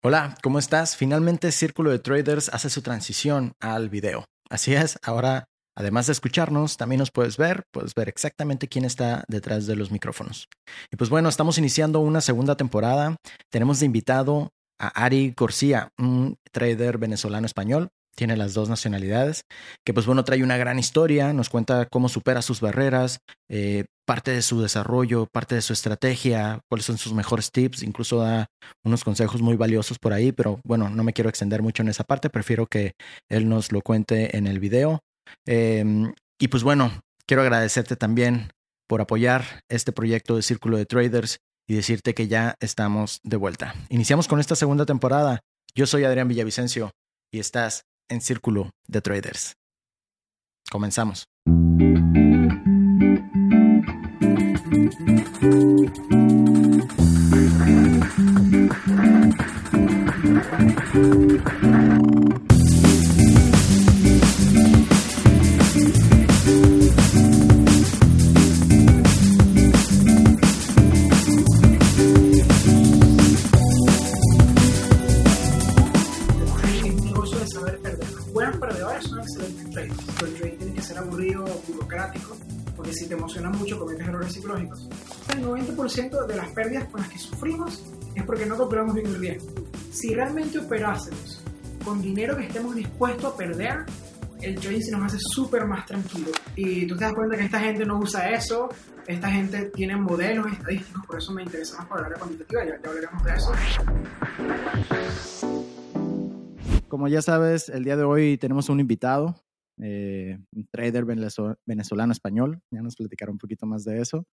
Hola, ¿cómo estás? Finalmente Círculo de Traders hace su transición al video. Así es, ahora además de escucharnos, también nos puedes ver, puedes ver exactamente quién está detrás de los micrófonos. Y pues bueno, estamos iniciando una segunda temporada. Tenemos de invitado a Ari García, un trader venezolano español tiene las dos nacionalidades, que pues bueno, trae una gran historia, nos cuenta cómo supera sus barreras, eh, parte de su desarrollo, parte de su estrategia, cuáles son sus mejores tips, incluso da unos consejos muy valiosos por ahí, pero bueno, no me quiero extender mucho en esa parte, prefiero que él nos lo cuente en el video. Em, y pues bueno, quiero agradecerte también por apoyar este proyecto de Círculo de Traders y decirte que ya estamos de vuelta. Iniciamos con esta segunda temporada. Yo soy Adrián Villavicencio y estás en Círculo de Traders. Comenzamos. Te emociona mucho cometes errores psicológicos. El 90% de las pérdidas con las que sufrimos es porque no calculamos bien el riesgo. Si realmente operásemos con dinero que estemos dispuestos a perder, el trading se nos hace súper más tranquilo. Y tú te das cuenta que esta gente no usa eso, esta gente tiene modelos estadísticos, por eso me interesa más para la cuantitativa, ya, ya hablaremos de eso. Como ya sabes, el día de hoy tenemos un invitado, eh, un trader venezolano español, ya nos platicaron un poquito más de eso.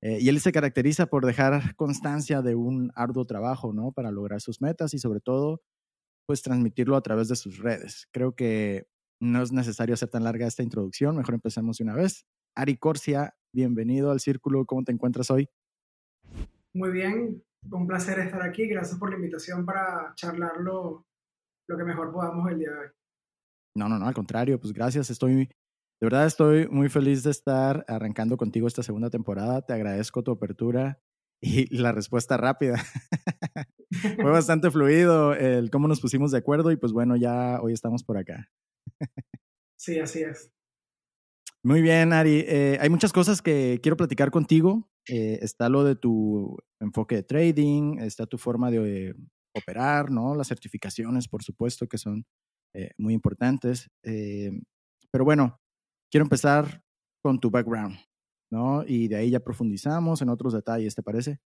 Eh, y él se caracteriza por dejar constancia de un arduo trabajo, ¿no? Para lograr sus metas y sobre todo, pues transmitirlo a través de sus redes. Creo que no es necesario hacer tan larga esta introducción, mejor empecemos de una vez. Ari Corsia, bienvenido al Círculo, ¿cómo te encuentras hoy? Muy bien, un placer estar aquí, gracias por la invitación para charlarlo lo que mejor podamos el día de hoy. No, no, no, al contrario, pues gracias. Estoy, de verdad estoy muy feliz de estar arrancando contigo esta segunda temporada. Te agradezco tu apertura y la respuesta rápida. Fue bastante fluido el cómo nos pusimos de acuerdo y pues bueno, ya hoy estamos por acá. sí, así es. Muy bien, Ari. Eh, hay muchas cosas que quiero platicar contigo. Eh, está lo de tu enfoque de trading, está tu forma de operar, ¿no? Las certificaciones, por supuesto, que son eh, muy importantes. Eh, pero bueno, quiero empezar con tu background, ¿no? Y de ahí ya profundizamos en otros detalles, ¿te parece?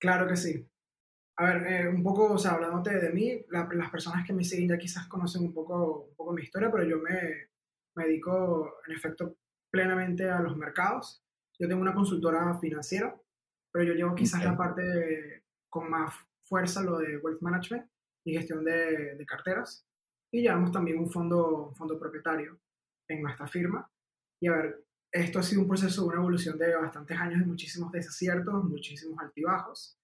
Claro que sí. A ver, eh, un poco, o sea, hablándote de mí, las personas que me siguen ya quizás conocen un poco, un poco mi historia, pero yo me, me dedico, en efecto, plenamente a los mercados. Yo tengo una consultora financiera, pero yo llevo quizás la parte con más fuerza, lo de wealth management y gestión de, de carteras y llevamos también un fondo, fondo propietario en nuestra firma. Y a ver, esto ha sido un proceso, una evolución de bastantes años, de muchísimos desaciertos, muchísimos altibajos,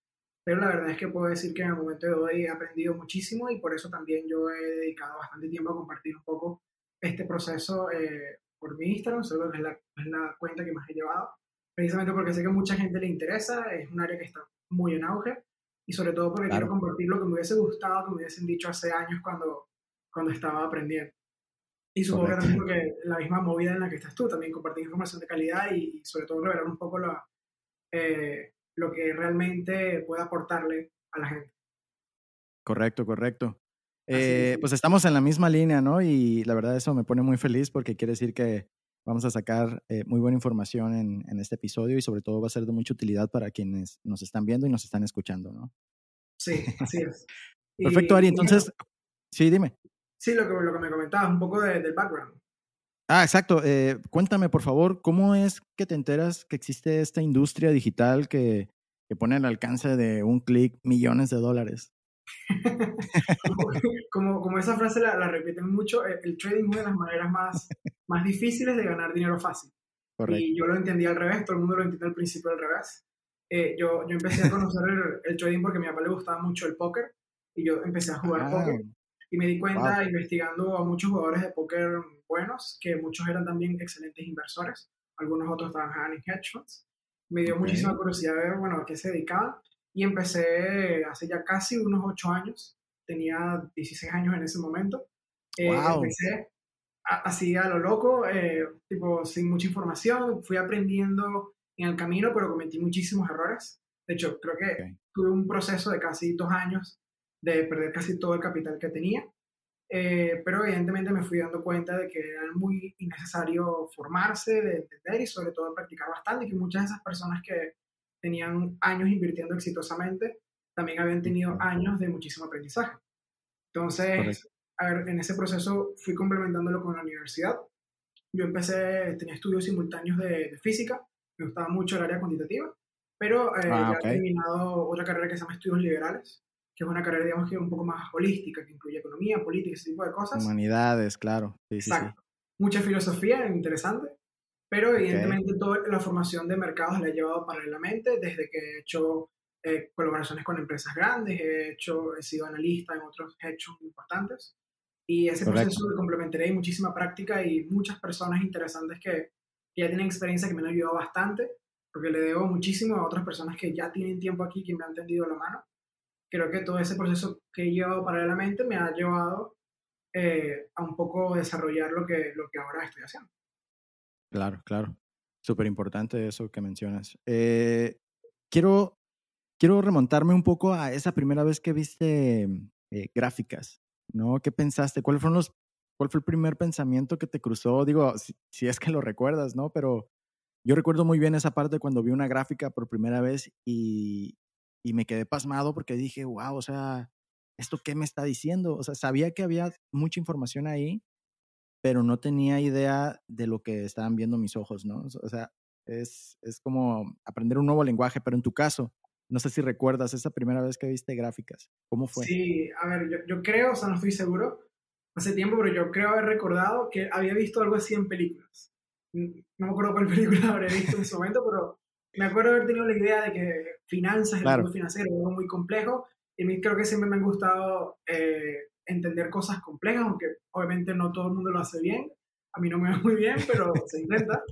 pero la verdad es que puedo decir que en el momento de hoy he aprendido muchísimo y por eso también yo he dedicado bastante tiempo a compartir un poco este proceso eh, por mi Instagram, solo que es la, es la cuenta que más he llevado, precisamente porque sé que mucha gente le interesa, es un área que está muy en auge y sobre todo porque quiero compartir lo que me hubiese gustado, que me hubiesen dicho hace años cuando cuando estaba aprendiendo. Y supongo que porque la misma movida en la que estás tú, también compartir información de calidad y, sobre todo revelar un poco lo, eh, lo que realmente puede aportarle a la gente. Correcto, correcto. Eh, pues estamos en la misma línea, ¿no? Y la verdad eso me pone muy feliz porque quiere decir que vamos a sacar eh, muy buena información en, en, este episodio y sobre todo va a ser de mucha utilidad para quienes nos están viendo y nos están escuchando, ¿no? Sí, así es. Perfecto, Ari. Entonces, sí, dime. Sí, lo que, lo que me comentabas, un poco de, del background. Ah, exacto. Eh, cuéntame, por favor, ¿cómo es que te enteras que existe esta industria digital que, que pone al alcance de un clic millones de dólares? como, como, esa frase la, la, repiten mucho, eh, el trading es una de las maneras más, más difíciles de ganar dinero fácil. Correcto. Y yo lo entendí al revés, todo el mundo lo entiende al principio al revés. Eh, yo, yo empecé a conocer el, el, trading porque a mi papá le gustaba mucho el póker y yo empecé a jugar ah. póker y me di cuenta, investigando a muchos jugadores de póker buenos, que muchos eran también excelentes inversores, algunos otros trabajaban en hedge funds. Me dio muchísima curiosidad ver, bueno, a qué se dedicaban. y empecé hace ya casi unos ocho años, tenía 16 años en ese momento. Eh, empecé así a lo loco, eh, tipo sin mucha información, fui aprendiendo en el camino, pero cometí muchísimos errores. De hecho, creo que tuve un proceso de casi dos años de perder casi todo el capital que tenía, eh, pero evidentemente me fui dando cuenta de que era muy innecesario formarse, de entender y sobre todo practicar bastante, y que muchas de esas personas que tenían años invirtiendo exitosamente también habían tenido años de muchísimo aprendizaje. Entonces, a ver, en ese proceso fui complementándolo con la universidad. Yo empecé, tenía estudios simultáneos de, física, me gustaba mucho el área cuantitativa, pero eh, ah, ya he terminado otra carrera que se llama estudios liberales, que es una carrera, digamos, que un poco más holística, que incluye economía, política, ese tipo de cosas. Humanidades, claro. Exacto. Mucha filosofía, interesante, pero evidentemente toda la formación de mercados la he llevado paralelamente desde que he hecho eh, colaboraciones con empresas grandes, he, hecho, he sido analista en otros hechos importantes. Y ese proceso de complementaré y muchísima práctica y muchas personas interesantes que, que, ya tienen experiencia que me han ayudado bastante, porque le debo muchísimo a otras personas que ya tienen tiempo aquí, que me han tendido la mano creo que todo ese proceso que he llevado paralelamente me ha llevado eh, a un poco desarrollar lo que, lo que ahora estoy haciendo. Claro, claro. Súper importante eso que mencionas. Eh, quiero, quiero remontarme un poco a esa primera vez que viste eh, gráficas, ¿no? ¿Qué pensaste? ¿Cuál, fueron los, ¿Cuál fue el primer pensamiento que te cruzó? Digo, si, si es que lo recuerdas, ¿no? Pero yo recuerdo muy bien esa parte cuando vi una gráfica por primera vez y, y me quedé pasmado porque dije, wow, o sea, ¿esto qué me está diciendo? O sea, sabía que había mucha información ahí, pero no tenía idea de lo que estaban viendo mis ojos, ¿no? O sea, es, es como aprender un nuevo lenguaje, pero en tu caso, no sé si recuerdas esa primera vez que viste gráficas, ¿cómo fue? Sí, a ver, yo, yo creo, o sea, no estoy seguro, hace tiempo, pero yo creo haber recordado que había visto algo así en películas. No me acuerdo cuál película habré visto en ese momento, pero me acuerdo haber tenido la idea de que finanzas, el mundo financiero es algo muy complejo y a mí creo que siempre me ha gustado eh, entender cosas complejas, aunque obviamente no todo el mundo lo hace bien. A mí no me va muy bien, pero se intenta.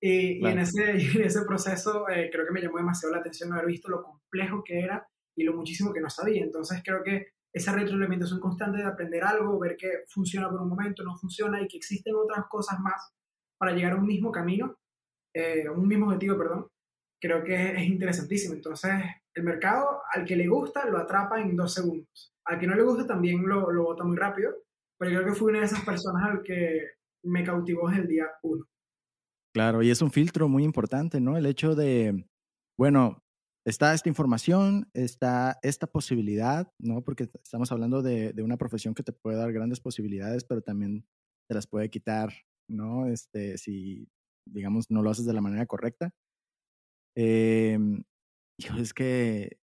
Y, en, ese, en ese proceso eh, creo que me llamó demasiado la atención haber visto lo complejo que era y lo muchísimo que no sabía. Entonces creo que esa retroalimentación constante de aprender algo, ver que funciona por un momento, no funciona y que existen otras cosas más para llegar a un mismo camino, eh, un mismo objetivo, perdón, creo que es interesantísimo. Entonces, el mercado, al que le gusta, lo atrapa en dos segundos. Al que no le gusta, también lo, lo bota muy rápido. Pero yo creo que fui una de esas personas al que me cautivó desde el día uno. Claro, y es un filtro muy importante, ¿no? El hecho de, bueno, está esta información, está esta posibilidad, ¿no? Porque estamos hablando de, de, una profesión que te puede dar grandes posibilidades, pero también te las puede quitar, ¿no? Este, si, digamos, no lo haces de la manera correcta. Eh, es que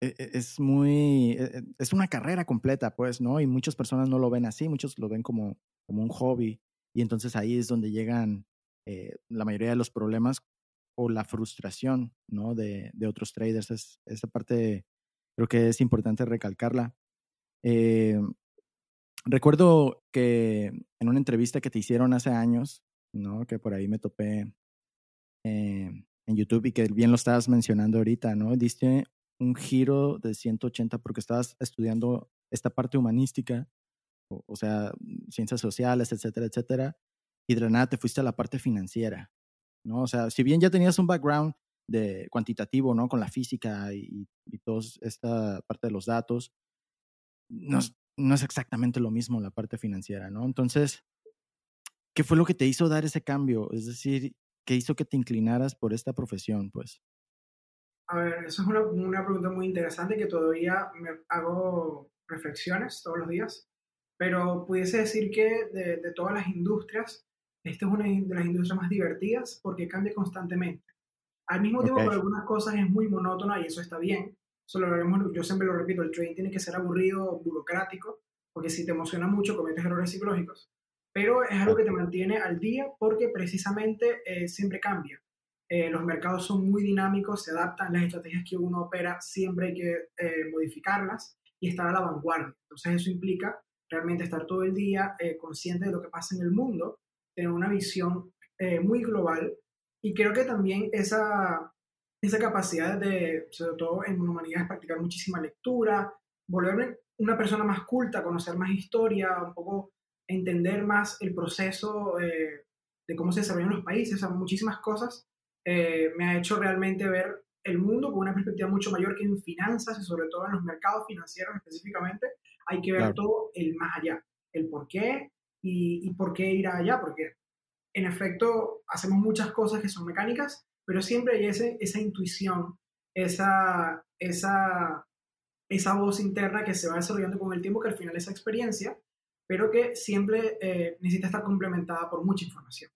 e, e, es muy, e, es una carrera completa, pues, ¿no? Y muchas personas no lo ven así, muchos lo ven como, como un hobby. Y entonces ahí es donde llegan eh, la mayoría de los problemas o la frustración, ¿no? De, de otros traders. Es, parte creo que es importante recalcarla. Eh, recuerdo que en una entrevista que te hicieron hace años, ¿no? Que por ahí me topé eh, en YouTube y que bien lo estabas mencionando ahorita, ¿no? Diste un giro de 180 porque estabas estudiando esta parte humanística, o, sea, ciencias sociales, etcétera, etcétera, y de la nada te fuiste a la parte financiera, ¿no? O sea, si bien ya tenías un background de cuantitativo, ¿no? Con la física y, y toda esta parte de los datos, no no es exactamente lo mismo la parte financiera, ¿no? Entonces, ¿qué fue lo que te hizo dar ese cambio? Es decir, ¿Qué hizo que te inclinaras por esta profesión, pues? A ver, eso es una, una pregunta muy interesante que todavía me hago reflexiones todos los días, pero pudiese decir que de, de todas las industrias, esta es una de las industrias más divertidas porque cambia constantemente. Al mismo tiempo, por algunas cosas es muy monótona y eso está bien. Solo yo siempre lo repito, el trading tiene que ser aburrido, burocrático, porque si te emociona mucho cometes errores psicológicos pero es algo que te mantiene al día porque precisamente eh, siempre cambia. Eh, los mercados son muy dinámicos, se adaptan, las estrategias que uno opera siempre hay que eh, modificarlas y estar a la vanguardia. Entonces eso implica realmente estar todo el día consciente de lo que pasa en el mundo, tener una visión muy global y creo que también esa, esa capacidad de, sobre todo en humanidades, practicar muchísima lectura, volverme una persona más culta, conocer más historia, un poco entender más el proceso eh, de cómo se desarrollan los países, o sea, muchísimas cosas, eh, me ha hecho realmente ver el mundo con una perspectiva mucho mayor que en finanzas y sobre todo en los mercados financieros específicamente, hay que ver todo el más allá, el por qué y, y por qué ir allá, porque en efecto hacemos muchas cosas que son mecánicas, pero siempre hay ese, esa intuición, esa, esa, esa voz interna que se va desarrollando con el tiempo, que al final es esa experiencia, pero que siempre eh, necesita estar complementada por mucha información.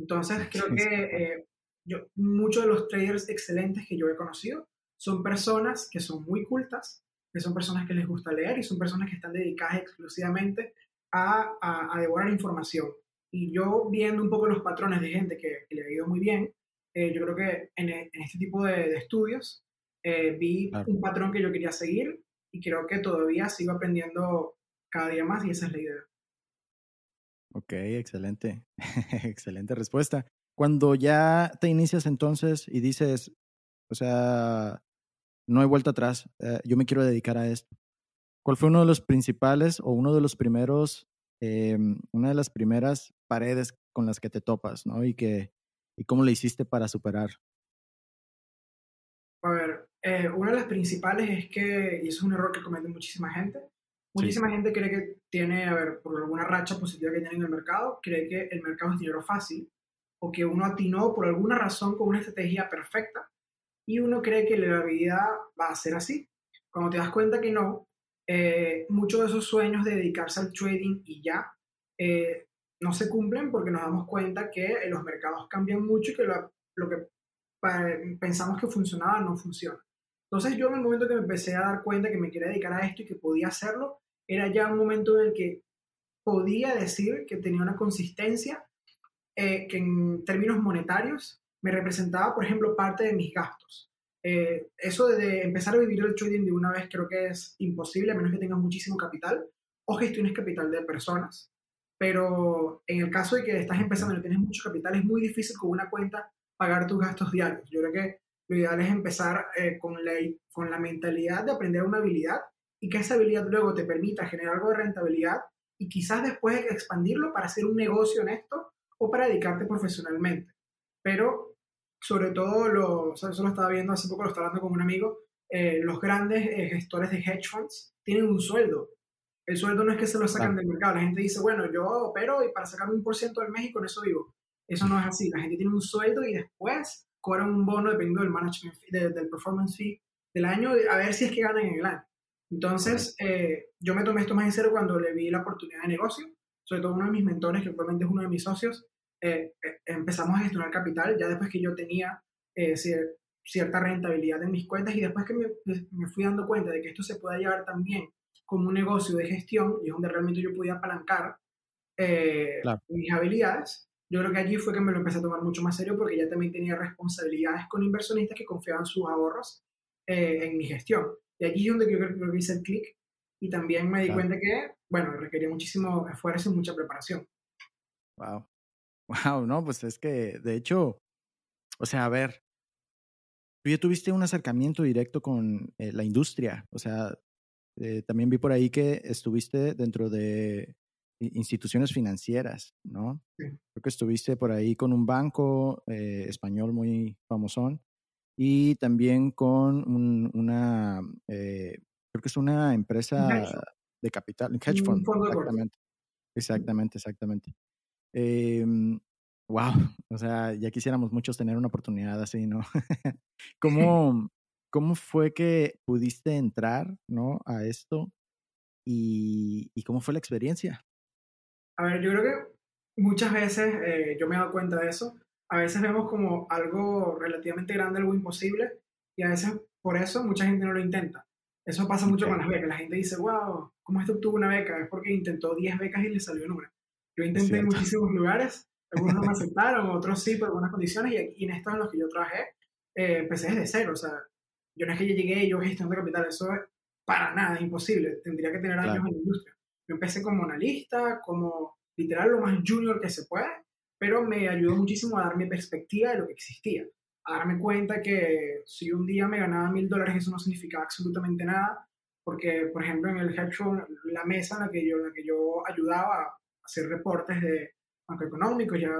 Entonces, creo que eh, yo, muchos de los traders excelentes que yo he conocido son personas que son muy cultas, que son personas que les gusta leer y son personas que están dedicadas exclusivamente a, a, devorar información. Y yo viendo un poco los patrones de gente que, le ha ido muy bien, eh, yo creo que en, este tipo de, estudios eh, vi un patrón que yo quería seguir y creo que todavía sigo aprendiendo cada día más y esa es la idea. Ok, excelente, excelente respuesta. Cuando ya te inicias entonces y dices, o sea, no hay vuelta atrás, eh, yo me quiero dedicar a esto. ¿Cuál fue uno de los principales o uno de los primeros, em, una de las primeras paredes con las que te topas, ¿no? Y que, y cómo le hiciste para superar. A ver, eh, una de las principales es que, y eso es un error que comete muchísima gente, muchísima gente cree que tiene, a ver, por alguna racha positiva que tiene en el mercado, cree que el mercado es dinero fácil o que uno atinó por alguna razón con una estrategia perfecta y uno cree que la vida va a ser así. Cuando te das cuenta que no, eh, muchos de esos sueños de dedicarse al trading y ya eh, no se cumplen porque nos damos cuenta que los mercados cambian mucho y que lo, lo que pensamos que funcionaba no funciona. Entonces yo en el momento que me empecé a dar cuenta que me quería dedicar a esto y que podía hacerlo, era ya un momento en el que podía decir que tenía una consistencia eh, que en términos monetarios me representaba, por ejemplo, parte de mis gastos. Eh, eso de empezar a vivir el trading de una vez creo que es imposible, a menos que tengas muchísimo capital o gestiones capital de personas. Pero en el caso de que estás empezando y no tienes mucho capital, es muy difícil con una cuenta pagar tus gastos diarios. Yo creo que lo ideal es empezar eh, con, la, con la mentalidad de aprender una habilidad y que esa habilidad luego te permita generar algo de rentabilidad y quizás después expandirlo para hacer un negocio en esto o para dedicarte profesionalmente. Pero sobre todo, lo, eso lo estaba viendo hace poco, lo estaba hablando con un amigo, eh, los grandes eh, gestores de hedge funds tienen un sueldo. El sueldo no es que se lo sacan del mercado. La gente dice, bueno, yo opero y para sacarme un por ciento del México, en eso vivo. Eso no es así. La gente tiene un sueldo y después cobran un bono dependiendo del management del performance fee del año, a ver si es que ganan en el año. Entonces, eh, yo me tomé esto más en serio cuando le vi la oportunidad de negocio, sobre todo uno de mis mentores, que actualmente es uno de mis socios, eh, eh, empezamos a gestionar capital ya después que yo tenía cierta rentabilidad en mis cuentas y después que me, me, fui dando cuenta de que esto se puede llevar también como un negocio de gestión y es donde realmente yo podía apalancar mis habilidades, yo creo que allí fue que me lo empecé a tomar mucho más serio porque ya también tenía responsabilidades con inversionistas que confiaban sus ahorros en mi gestión. Y aquí es donde yo creo que hice el clic y también me di cuenta que, bueno, requería muchísimo esfuerzo y mucha preparación. Wow. Wow, no, pues es que, de hecho, o sea, a ver, tú ya tuviste un acercamiento directo con eh, la industria, o sea, eh, también vi por ahí que estuviste dentro de instituciones financieras, ¿no? Creo que estuviste por ahí con un banco eh, español muy famosón y también con una, eh, creo que es una empresa de capital, un hedge fund. Exactamente, exactamente, exactamente. wow, o sea, ya quisiéramos muchos tener una oportunidad así, ¿no? ¿Cómo, ¿Cómo fue que pudiste entrar, ¿no? A esto y, y cómo fue la experiencia? A ver, yo creo que muchas veces eh, yo me he dado cuenta de eso a veces vemos como algo relativamente grande, algo imposible, y a veces por eso mucha gente no lo intenta. Eso pasa mucho con las becas. La gente dice, wow, ¿cómo este obtuvo una beca? Es porque intentó 10 becas y le salió en una. Yo intenté en muchísimos lugares, algunos no me aceptaron, otros sí por algunas condiciones, y, en estos en los que yo trabajé, eh, empecé desde cero. O sea, yo no es que yo llegué y yo gestionando capital, eso es para nada imposible. Tendría que tener años en la industria. Yo empecé como analista, como literal lo más junior que se puede, pero me ayudó muchísimo a darme perspectiva de lo que existía. a darme cuenta que si un día me ganaba mil dólares, eso no significaba absolutamente nada, porque, por ejemplo, en el hedge fund, la mesa en la que yo, en la que yo ayudaba a hacer reportes de macroeconómicos y a,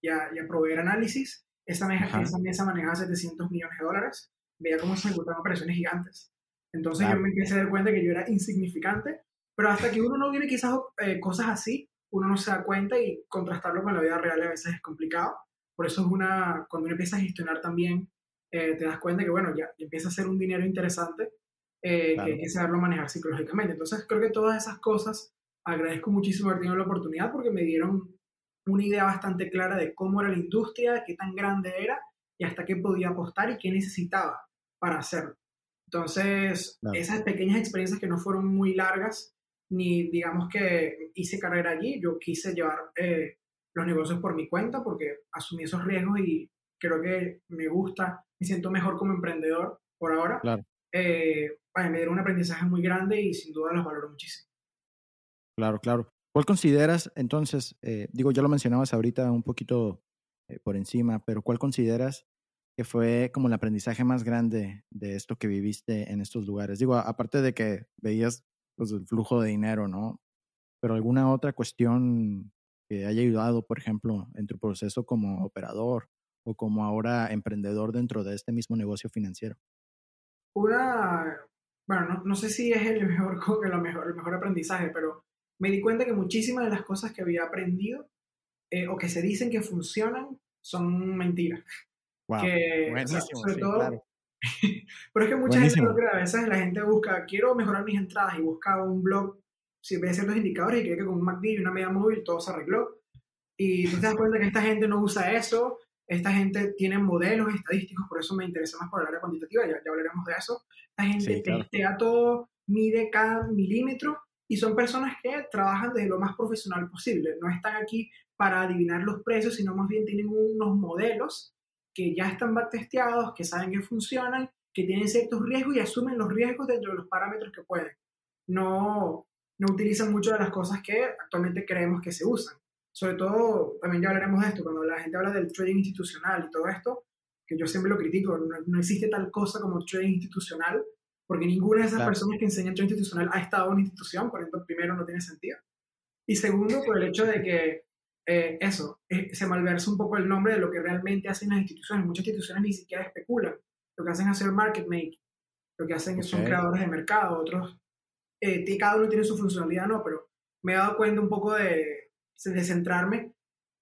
y a, proveer análisis, esa mesa, esa mesa manejaba 700 millones de dólares, veía cómo se ejecutaban operaciones gigantes. Entonces yo me empecé a dar cuenta que yo era insignificante, pero hasta que uno no vive quizás eh, cosas así, uno no se da cuenta y contrastarlo con la vida real a veces es complicado. Por eso es una, cuando uno empieza a gestionar también, eh, te das cuenta que, bueno, ya, empieza a ser un dinero interesante eh, que hay que saberlo manejar psicológicamente. Entonces creo que todas esas cosas agradezco muchísimo haber tenido la oportunidad porque me dieron una idea bastante clara de cómo era la industria, qué tan grande era y hasta qué podía apostar y qué necesitaba para hacerlo. Entonces, esas pequeñas experiencias que no fueron muy largas, ni digamos que hice carrera allí, yo quise llevar eh, los negocios por mi cuenta porque asumí esos riesgos y creo que me gusta, me siento mejor como emprendedor por ahora. Claro. Eh, me dieron un aprendizaje muy grande y sin duda los valoro muchísimo. Claro, claro. ¿Cuál consideras entonces, eh, digo, ya lo mencionabas ahorita un poquito eh, por encima, pero cuál consideras que fue como el aprendizaje más grande de esto que viviste en estos lugares? Digo, aparte de que veías pues, el flujo de dinero, ¿no? Pero alguna otra cuestión que haya ayudado, por ejemplo, en tu proceso como operador o como ahora emprendedor dentro de este mismo negocio financiero? Una, bueno, no, no sé si es el mejor, el mejor, el mejor aprendizaje, pero me di cuenta que muchísimas de las cosas que había aprendido eh, o que se dicen que funcionan son mentiras. Wow. Que, sobre todo, pero es que mucha gente a veces la gente busca, quiero mejorar mis entradas y busca un blog, si ve ciertos indicadores y cree que con un MACD y una media móvil todo se arregló. Y tú te das cuenta que esta gente no usa eso, esta gente tiene modelos estadísticos, por eso me interesa más por el área cuantitativa, ya, ya hablaremos de eso. Esta gente testea todo, mide cada milímetro y son personas que trabajan desde lo más profesional posible. No están aquí para adivinar los precios, sino más bien tienen unos modelos que ya están testeados, que saben que funcionan, que tienen ciertos riesgos y asumen los riesgos dentro de los parámetros que pueden. No, no utilizan mucho de las cosas que actualmente creemos que se usan. Sobre todo, también ya hablaremos de esto, cuando la gente habla del trading institucional y todo esto, que yo siempre lo critico, no, no existe tal cosa como trading institucional, porque ninguna de esas personas que enseñan trading institucional ha estado en una institución, por ejemplo, primero no tiene sentido. Y segundo, por el hecho de que eh, eso, eh, se malversa un poco el nombre de lo que realmente hacen las instituciones. Muchas instituciones ni siquiera especulan. Lo que hacen es hacer market make. Lo que hacen son creadores de mercado. Otros, eh, cada uno tiene su funcionalidad, no, pero me he dado cuenta un poco de, de centrarme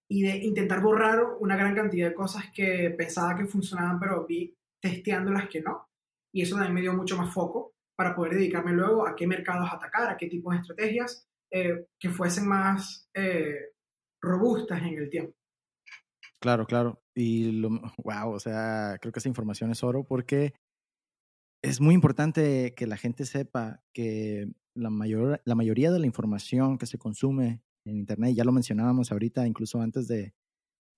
y de intentar borrar una gran cantidad de cosas que pensaba que funcionaban, pero vi testeando las que no y eso también me dio mucho más foco para poder dedicarme luego a qué mercados atacar, a qué tipos de estrategias eh, que fuesen más eh, robustas en el tiempo. Claro, claro. Y lo, wow, o sea, creo que esa información es oro porque es muy importante que la gente sepa que la, mayor, la mayoría de la información que se consume en Internet, ya lo mencionábamos ahorita, incluso antes de,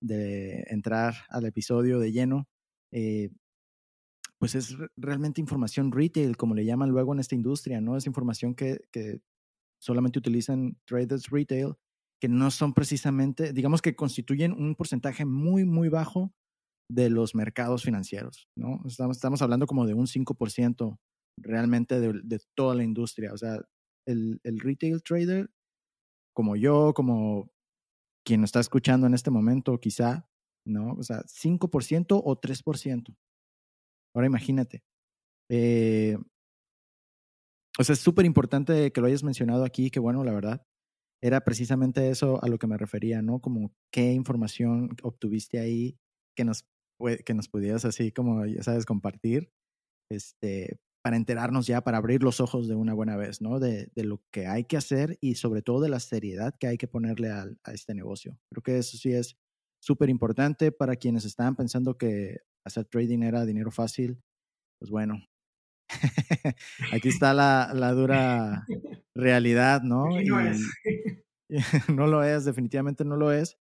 de entrar al episodio de lleno, eh, pues es realmente información retail, como le llaman luego en esta industria, ¿no? Es información que, que solamente utilizan traders retail, que no son precisamente, digamos que constituyen un porcentaje muy, muy bajo de los mercados financieros, ¿no? Estamos, estamos hablando como de un 5% realmente de, toda la industria. O sea, el, retail trader, como yo, como quien está escuchando en este momento, quizá, ¿no? O sea, 5% o 3%. Ahora imagínate. Eh, o sea, es súper importante que lo hayas mencionado aquí, que bueno, la verdad, era precisamente eso a lo que me refería, ¿no? Como qué información obtuviste ahí que nos, que nos pudieras así como, ya sabes, compartir, este, para enterarnos ya, para abrir los ojos de una buena vez, ¿no? De, de lo que hay que hacer y sobre todo de la seriedad que hay que ponerle a, a este negocio. Creo que eso sí es súper importante para quienes estaban pensando que hacer trading era dinero fácil, pues bueno, aquí está la, la, dura realidad, ¿no? no, es. no lo es, definitivamente no lo es,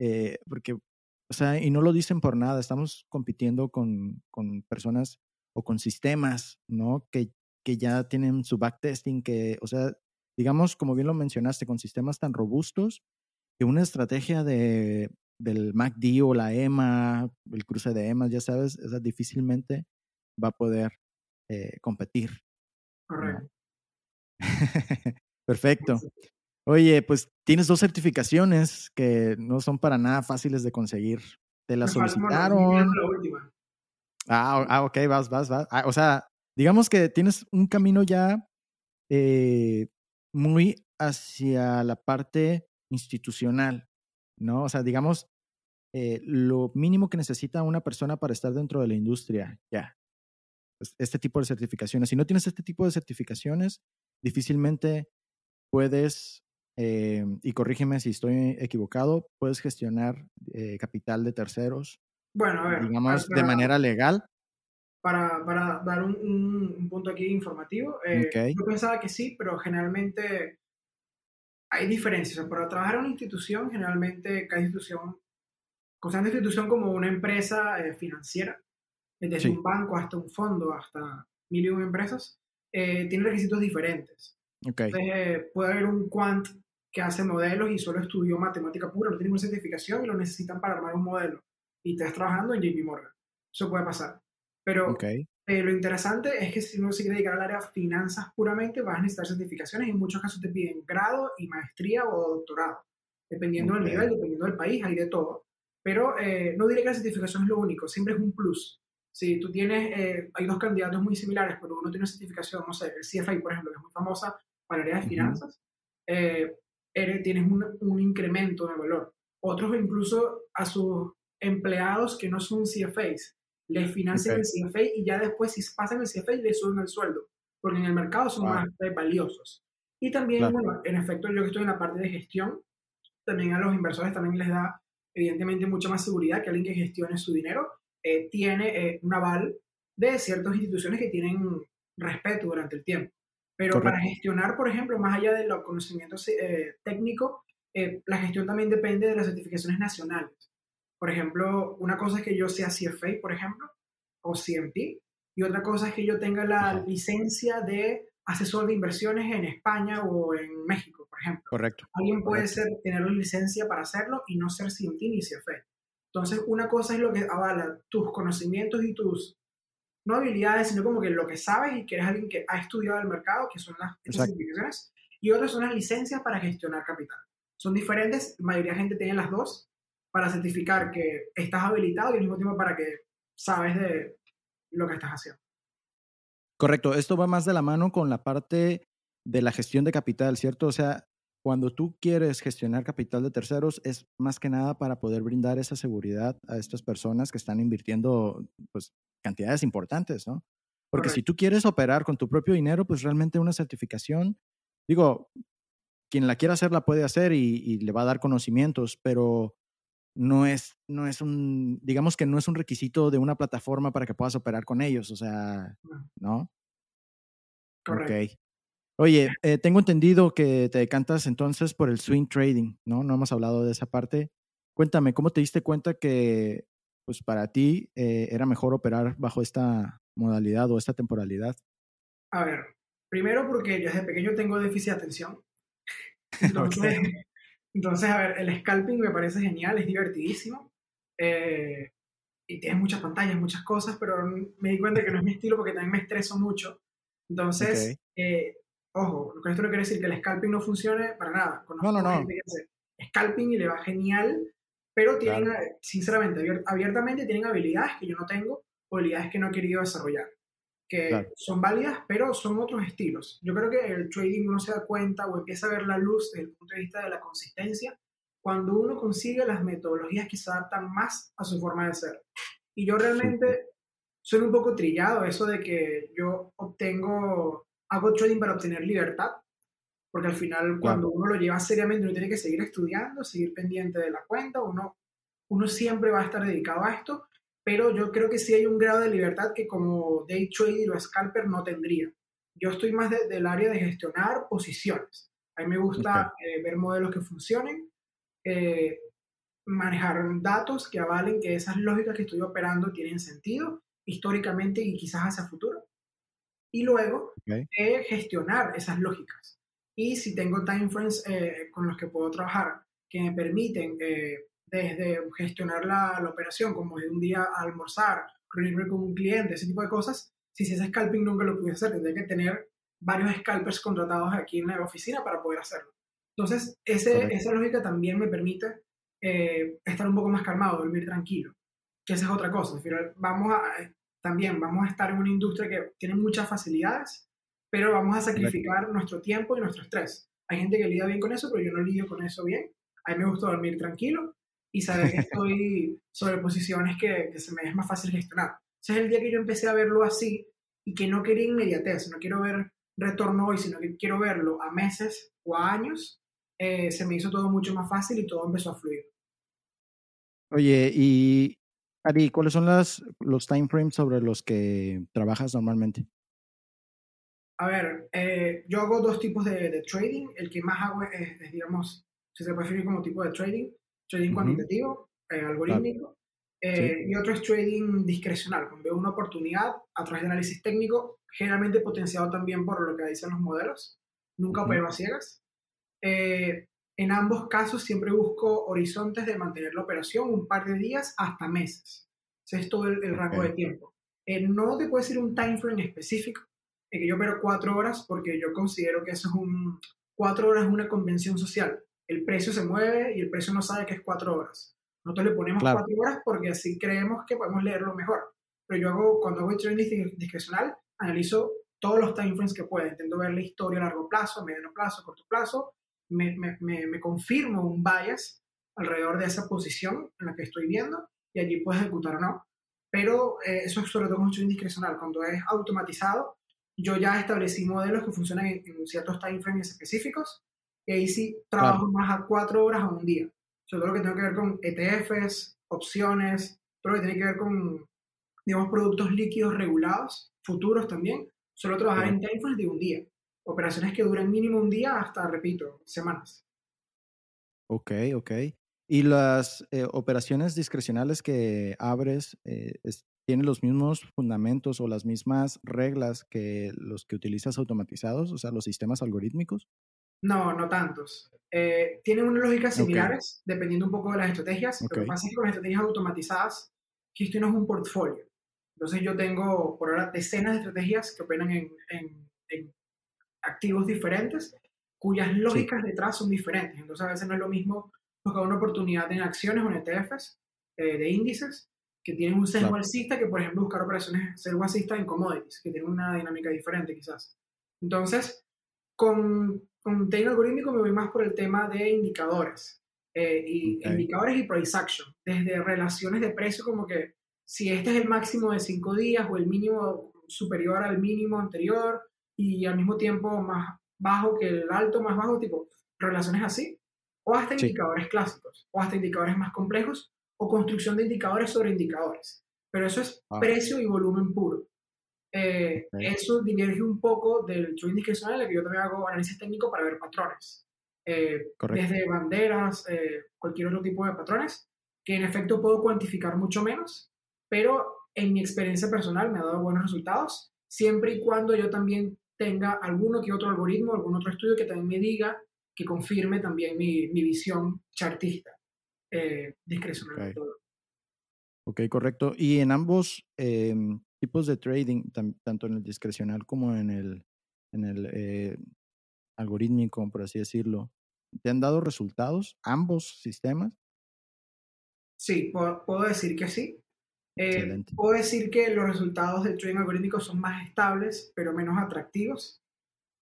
eh, porque, o sea, y no lo dicen por nada, estamos compitiendo con, con personas o con sistemas, ¿no? Que, que ya tienen su backtesting, que, o sea, digamos, como bien lo mencionaste, con sistemas tan robustos que una estrategia de del MACD o la EMA, el cruce de EMA, ya sabes, esa difícilmente va a poder eh, competir. Correcto. Perfecto. Oye, pues tienes dos certificaciones que no son para nada fáciles de conseguir. Te las solicitaron. Ah, ah, ok, vas, vas, vas. Ah, o sea, digamos que tienes un camino ya eh, muy hacia la parte institucional, ¿no? O sea, digamos, eh, lo mínimo que necesita una persona para estar dentro de la industria, ya. Pues, este tipo de certificaciones. Si no tienes este tipo de certificaciones, difícilmente puedes, eh, y corrígeme si estoy equivocado, puedes gestionar eh, capital de terceros. Bueno, a ver. Digamos, de manera legal. Para, para dar un, un, punto aquí informativo, yo pensaba que sí, pero generalmente hay diferencias. para trabajar en una institución, generalmente cada institución, constante institución como una empresa eh, financiera, desde un banco hasta un fondo, hasta mil y un empresas, eh, tiene requisitos diferentes. Okay. Entonces, puede haber un quant que hace modelos y solo estudió matemática pura, no tiene una certificación y lo necesitan para armar un modelo. Y estás trabajando en JP Morgan. Eso puede pasar. Pero okay. Eh, lo interesante es que si uno se quiere dedicar al área de finanzas puramente, vas a necesitar certificaciones y en muchos casos te piden grado y maestría o doctorado, dependiendo del nivel, dependiendo del país, hay de todo. Pero eh, no diré que la certificación es lo único, siempre es un plus. Si tú tienes, eh, hay dos candidatos muy similares, pero uno tiene una certificación, no sé, el CFA, por ejemplo, que es muy famosa para el área de finanzas, tienes un, un incremento de valor. Otros incluso a sus empleados que no son CFAs, les financian el CFA y ya después si pasan el CFA les suben el sueldo, porque en el mercado son más valiosos. Y también, bueno, en efecto, yo que estoy en la parte de gestión, también a los inversores también les da evidentemente mucha más seguridad que alguien que gestione su dinero eh, tiene eh, un aval de ciertas instituciones que tienen respeto durante el tiempo. Pero para gestionar, por ejemplo, más allá de los conocimientos eh, técnicos, la gestión también depende de las certificaciones nacionales. Por ejemplo, una cosa es que yo sea CFA, por ejemplo, o CMT, y otra cosa es que yo tenga la licencia de asesor de inversiones en España o en México, por ejemplo. Correcto. Alguien puede ser, tener la licencia para hacerlo y no ser CMT ni CFA. Entonces, una cosa es lo que avala tus conocimientos y tus, no habilidades, sino como que lo que sabes y que eres alguien que ha estudiado el mercado, que son las certificaciones, y otras son las licencias para gestionar capital. Son diferentes, la mayoría de gente tiene las dos, para certificar que estás habilitado y al mismo tiempo para que sabes de lo que estás haciendo. Correcto, esto va más de la mano con la parte de la gestión de capital, ¿cierto? O sea, cuando tú quieres gestionar capital de terceros es más que nada para poder brindar esa seguridad a estas personas que están invirtiendo pues cantidades importantes, ¿no? Porque si tú quieres operar con tu propio dinero, pues realmente una certificación, digo, quien la quiera hacer la puede hacer y, y le va a dar conocimientos, pero no es, no es un, digamos que no es un requisito de una plataforma para que puedas operar con ellos, o sea, ¿no? Correcto. Oye, eh, tengo entendido que te decantas entonces por el swing trading, ¿no? No hemos hablado de esa parte. Cuéntame, ¿cómo te diste cuenta que, pues, para ti eh, era mejor operar bajo esta modalidad o esta temporalidad? A ver, primero porque yo desde pequeño tengo déficit de atención. Entonces, entonces, a ver, el scalping me parece genial, es divertidísimo. Eh, y tienes muchas pantallas, muchas cosas, pero me di cuenta que no es mi estilo porque también me estreso mucho. Entonces, eh, ojo, con esto no quiere decir que el scalping no funcione para nada. no, no, no. scalping y le va genial, pero tienen, sinceramente, abiertamente tienen habilidades que yo no tengo o habilidades que no he querido desarrollar que son válidas, pero son otros estilos. Yo creo que el trading uno se da cuenta o empieza a ver la luz desde el punto de vista de la consistencia cuando uno consigue las metodologías que se adaptan más a su forma de ser. Y yo realmente soy un poco trillado eso de que yo obtengo, hago trading para obtener libertad, porque al final cuando uno lo lleva seriamente uno tiene que seguir estudiando, seguir pendiente de la cuenta, uno, uno siempre va a estar dedicado a esto, pero yo creo que sí hay un grado de libertad que como day trader o scalper no tendría. Yo estoy más del área de gestionar posiciones. A mí me gusta eh, ver modelos que funcionen, eh, manejar datos que avalen que esas lógicas que estoy operando tienen sentido históricamente y quizás hacia futuro. Y luego eh, gestionar esas lógicas. Y si tengo time frames con los que puedo trabajar que me permiten desde gestionar la, la operación, como de un día a almorzar, reunirme con un cliente, ese tipo de cosas, si ese scalping nunca lo pudiese hacer, tendría que tener varios scalpers contratados aquí en la oficina para poder hacerlo. Entonces, ese, esa lógica también me permite eh, estar un poco más calmado, dormir tranquilo, que esa es otra cosa. Vamos a, eh, también vamos a estar en una industria que tiene muchas facilidades, pero vamos a sacrificar nuestro tiempo y nuestro estrés. Hay gente que lidia bien con eso, pero yo no lidio con eso bien. A mí me gusta dormir tranquilo y saber que estoy sobre posiciones que, que, se me es más fácil gestionar. Ese es el día que yo empecé a verlo así y que no quería inmediatez, no quiero ver retorno hoy, sino que quiero verlo a meses o a años, eh, se me hizo todo mucho más fácil y todo empezó a fluir. Oye, y Ari, ¿cuáles son las, los timeframes sobre los que trabajas normalmente? A ver, eh, yo hago dos tipos de, trading. El que más hago es, digamos, si se puede definir como tipo de trading, trading cuantitativo, eh, algorítmico, eh, y otro es trading discrecional, cuando veo una oportunidad a través de análisis técnico, generalmente potenciado también por lo que dicen los modelos. Nunca opero a ciegas. En ambos casos siempre busco horizontes de mantener la operación un par de días hasta meses. Ese es todo el, rango de tiempo. no te puedo decir un time frame específico, en que yo opero cuatro horas porque yo considero que eso es un... Cuatro horas es una convención social el precio se mueve y el precio no sabe que es cuatro horas. Nosotros le ponemos cuatro horas porque así creemos que podemos leerlo mejor. Pero yo hago, cuando hago trading discrecional, analizo todos los timeframes que puedo. Intento ver la historia a largo plazo, a mediano plazo, a corto plazo. Me, me, me, confirmo un bias alrededor de esa posición en la que estoy viendo y allí puedo ejecutar o no. Pero eh, eso es sobre todo con trading discrecional. Cuando es automatizado, yo ya establecí modelos que funcionan en, en ciertos timeframes específicos y ahí sí trabajo más a cuatro horas a un día. Sobre todo lo que tiene que ver con ETFs, opciones, todo lo que tiene que ver con, digamos, productos líquidos regulados, futuros también. Solo trabajar en timeframes de un día. Operaciones que duran mínimo un día hasta, repito, semanas. Ok, ok. ¿Y las eh, operaciones discrecionales que abres eh, tienen los mismos fundamentos o las mismas reglas que los que utilizas automatizados, o sea, los sistemas algorítmicos? No, no tantos. Eh, tienen unas lógicas similares, dependiendo un poco de las estrategias. Lo que pasa es que con las estrategias automatizadas, es un portfolio. Entonces yo tengo por ahora decenas de estrategias que operan en, activos diferentes, cuyas lógicas detrás son diferentes. Entonces a veces no es lo mismo buscar una oportunidad en acciones o en ETFs eh, de índices que tienen un sesgo alcista que, por ejemplo, buscar operaciones sesgo alcista en commodities, que tienen una dinámica diferente quizás. Entonces, con con trading algorítmico me voy más por el tema de indicadores. Eh, y indicadores y price action, desde relaciones de precio como que si este es el máximo de cinco días o el mínimo superior al mínimo anterior y al mismo tiempo más bajo que el alto, más bajo, tipo relaciones así, o hasta indicadores clásicos, o hasta indicadores más complejos, o construcción de indicadores sobre indicadores. Pero eso es ah. precio y volumen puro. Eh, eso diverge un poco del trading discrecional, en el que yo también hago análisis técnico para ver patrones. Eh, desde banderas, eh, cualquier otro tipo de patrones, que en efecto puedo cuantificar mucho menos, pero en mi experiencia personal me ha dado buenos resultados, siempre y cuando yo también tenga alguno que otro algoritmo, algún otro estudio que también me diga, que confirme también mi, mi visión chartista, discrecional. Okay. ok, correcto. Y en ambos, em, tipos de trading, tanto en el discrecional como en el, en el eh, algorítmico, por así decirlo, ¿te han dado resultados ambos sistemas? Sí, puedo, decir que sí. Eh, puedo decir que los resultados del trading algorítmico son más estables, pero menos atractivos,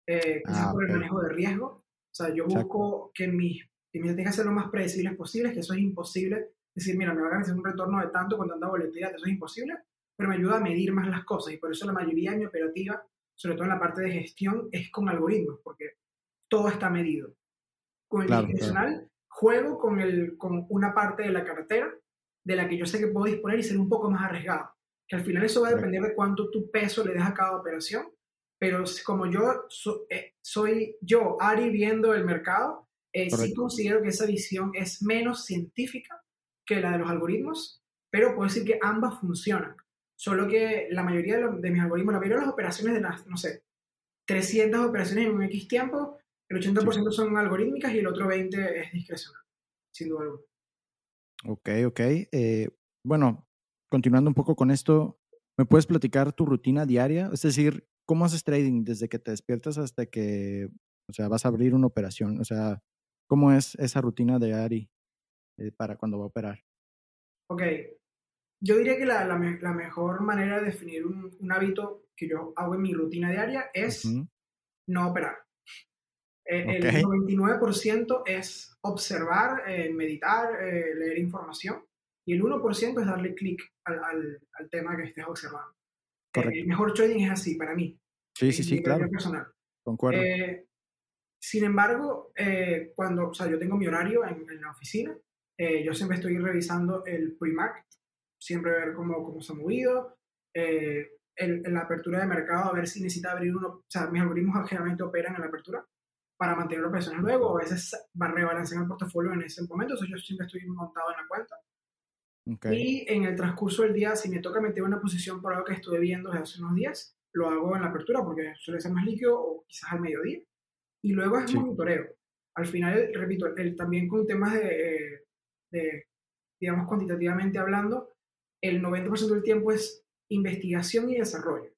eh, quizás ah, por el manejo de riesgo. O sea, yo busco que mis, que mis estrategias sean lo más predecibles posibles, que eso es imposible. Decir, mira, me va a ganar un retorno de tanto con tanta volatilidad, eso es imposible pero me ayuda a medir más las cosas y por eso la mayoría de mi operativa, sobre todo en la parte de gestión, es con algoritmos, porque todo está medido. Con el claro, juego con, el, con una parte de la cartera de la que yo sé que puedo disponer y ser un poco más arriesgado. Que al final eso va a depender de cuánto tu peso le des a cada operación, pero como yo eh, soy yo, Ari, viendo el mercado, eh, sí considero que esa visión es menos científica que la de los algoritmos, pero puedo decir que ambas funcionan. Solo que la mayoría de, mis algoritmos, la mayoría de las operaciones de las, no sé, 300 operaciones en un X tiempo, el 80% son algorítmicas y el otro 20% es discrecional, sin duda alguna. Ok, ok. Eh, bueno, continuando un poco con esto, ¿me puedes platicar tu rutina diaria? Es decir, ¿cómo haces trading desde que te despiertas hasta que, o sea, vas a abrir una operación? O sea, ¿cómo es esa rutina de Ari eh, para cuando va a operar? Ok, yo diría que la, la, mejor manera de definir un, hábito que yo hago en mi rutina diaria es no operar. Eh, el 99% es observar, eh, meditar, leer información y el 1% es darle clic al, al, tema que estés observando. El mejor trading es así para mí. Sí, sí, sí, claro. Personal. Concuerdo. Eh, sin embargo, eh, cuando, o sea, yo tengo mi horario en, en la oficina, eh, yo siempre estoy revisando el pre-market, siempre ver cómo, cómo se ha movido, en la apertura de mercado, a ver si necesita abrir uno, o sea, mis algoritmos generalmente operan en la apertura para mantener operaciones luego, a veces rebalancear el portafolio en ese momento, entonces yo siempre estoy montado en la cuenta. Y en el transcurso del día, si me toca meter una posición por algo que estuve viendo desde hace unos días, lo hago en la apertura porque suele ser más líquido o quizás al mediodía. Y luego es monitoreo. Al final, repito, el, también con temas de, de, digamos, cuantitativamente hablando, el 90% del tiempo es investigación y desarrollo.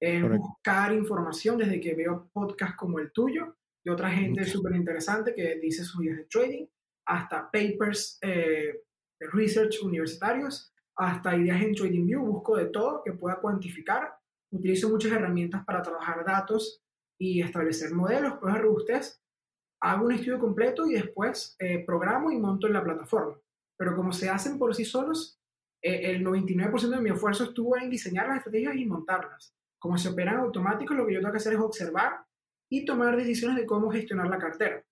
Es buscar información desde que veo podcasts como el tuyo, de otra gente súper interesante que dice sus ideas de trading, hasta papers eh, de research universitarios hasta ideas en TradingView, busco de todo que pueda cuantificar. Utilizo muchas herramientas para trabajar datos y establecer modelos, pruebas de robustez. Hago un estudio completo y después eh, programo y monto en la plataforma. Pero como se hacen por sí solos, eh, el 99% de mi esfuerzo estuvo en diseñar las estrategias y montarlas. Como se operan automáticos, lo que yo tengo que hacer es observar y tomar decisiones de cómo gestionar la cartera.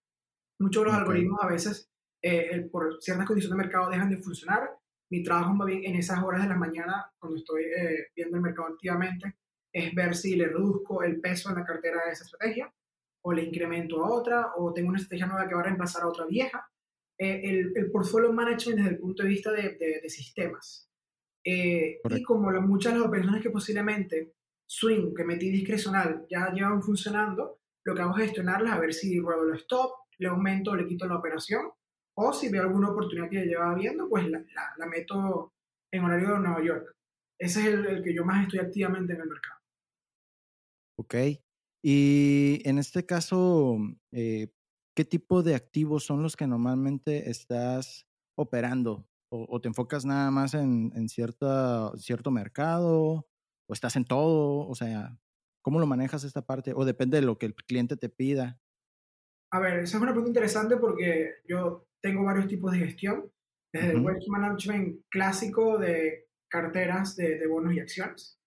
Muchos de los algoritmos a veces eh, por ciertas condiciones de mercado dejan de funcionar. Mi trabajo más bien en esas horas de la mañana, cuando estoy eh, viendo el mercado activamente, es ver si le reduzco el peso en la cartera de esa estrategia, o le incremento a otra, o tengo una estrategia nueva que va a reemplazar a otra vieja. Eh, el, el, portfolio management desde el punto de vista de, de, sistemas. y como muchas de las operaciones que posiblemente swing, que metí discrecional, ya llevan funcionando, lo que hago es gestionarlas a ver si ruedo el stop, le aumento o le quito la operación o si veo alguna oportunidad que llevaba viendo, pues la, la, meto en horario de Nueva York. Ese es el, que yo más estoy activamente en el mercado. Ok. Y en este caso, eh, ¿qué tipo de activos son los que normalmente estás operando? ¿O, te enfocas nada más en, en cierta, cierto mercado? ¿O estás en todo? O sea, ¿cómo lo manejas esta parte? ¿O depende de lo que el cliente te pida? A ver, esa es una pregunta interesante porque yo tengo varios tipos de gestión, desde el wealth management clásico de carteras de, bonos y acciones,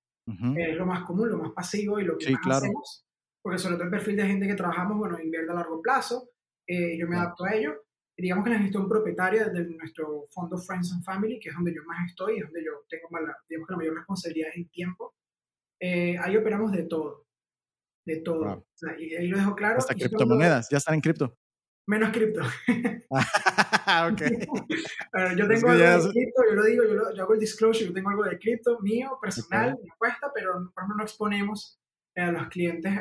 es lo más común, lo más pasivo y lo que más hacemos, porque sobre todo el perfil de gente que trabajamos, bueno, invierte a largo plazo, eh, yo me adapto a ello. Y digamos que la gestión propietaria de nuestro fondo Friends and Family, que es donde yo más estoy, es donde yo tengo la, digamos que la mayor responsabilidad en tiempo, eh, ahí operamos de todo, de todo. y ahí lo dejo claro. Hasta criptomonedas, ya están en cripto menos cripto. yo tengo algo de cripto, yo lo digo, yo, hago el disclosure, yo tengo algo de cripto mío, personal, me cuesta, pero por ejemplo no exponemos a los clientes.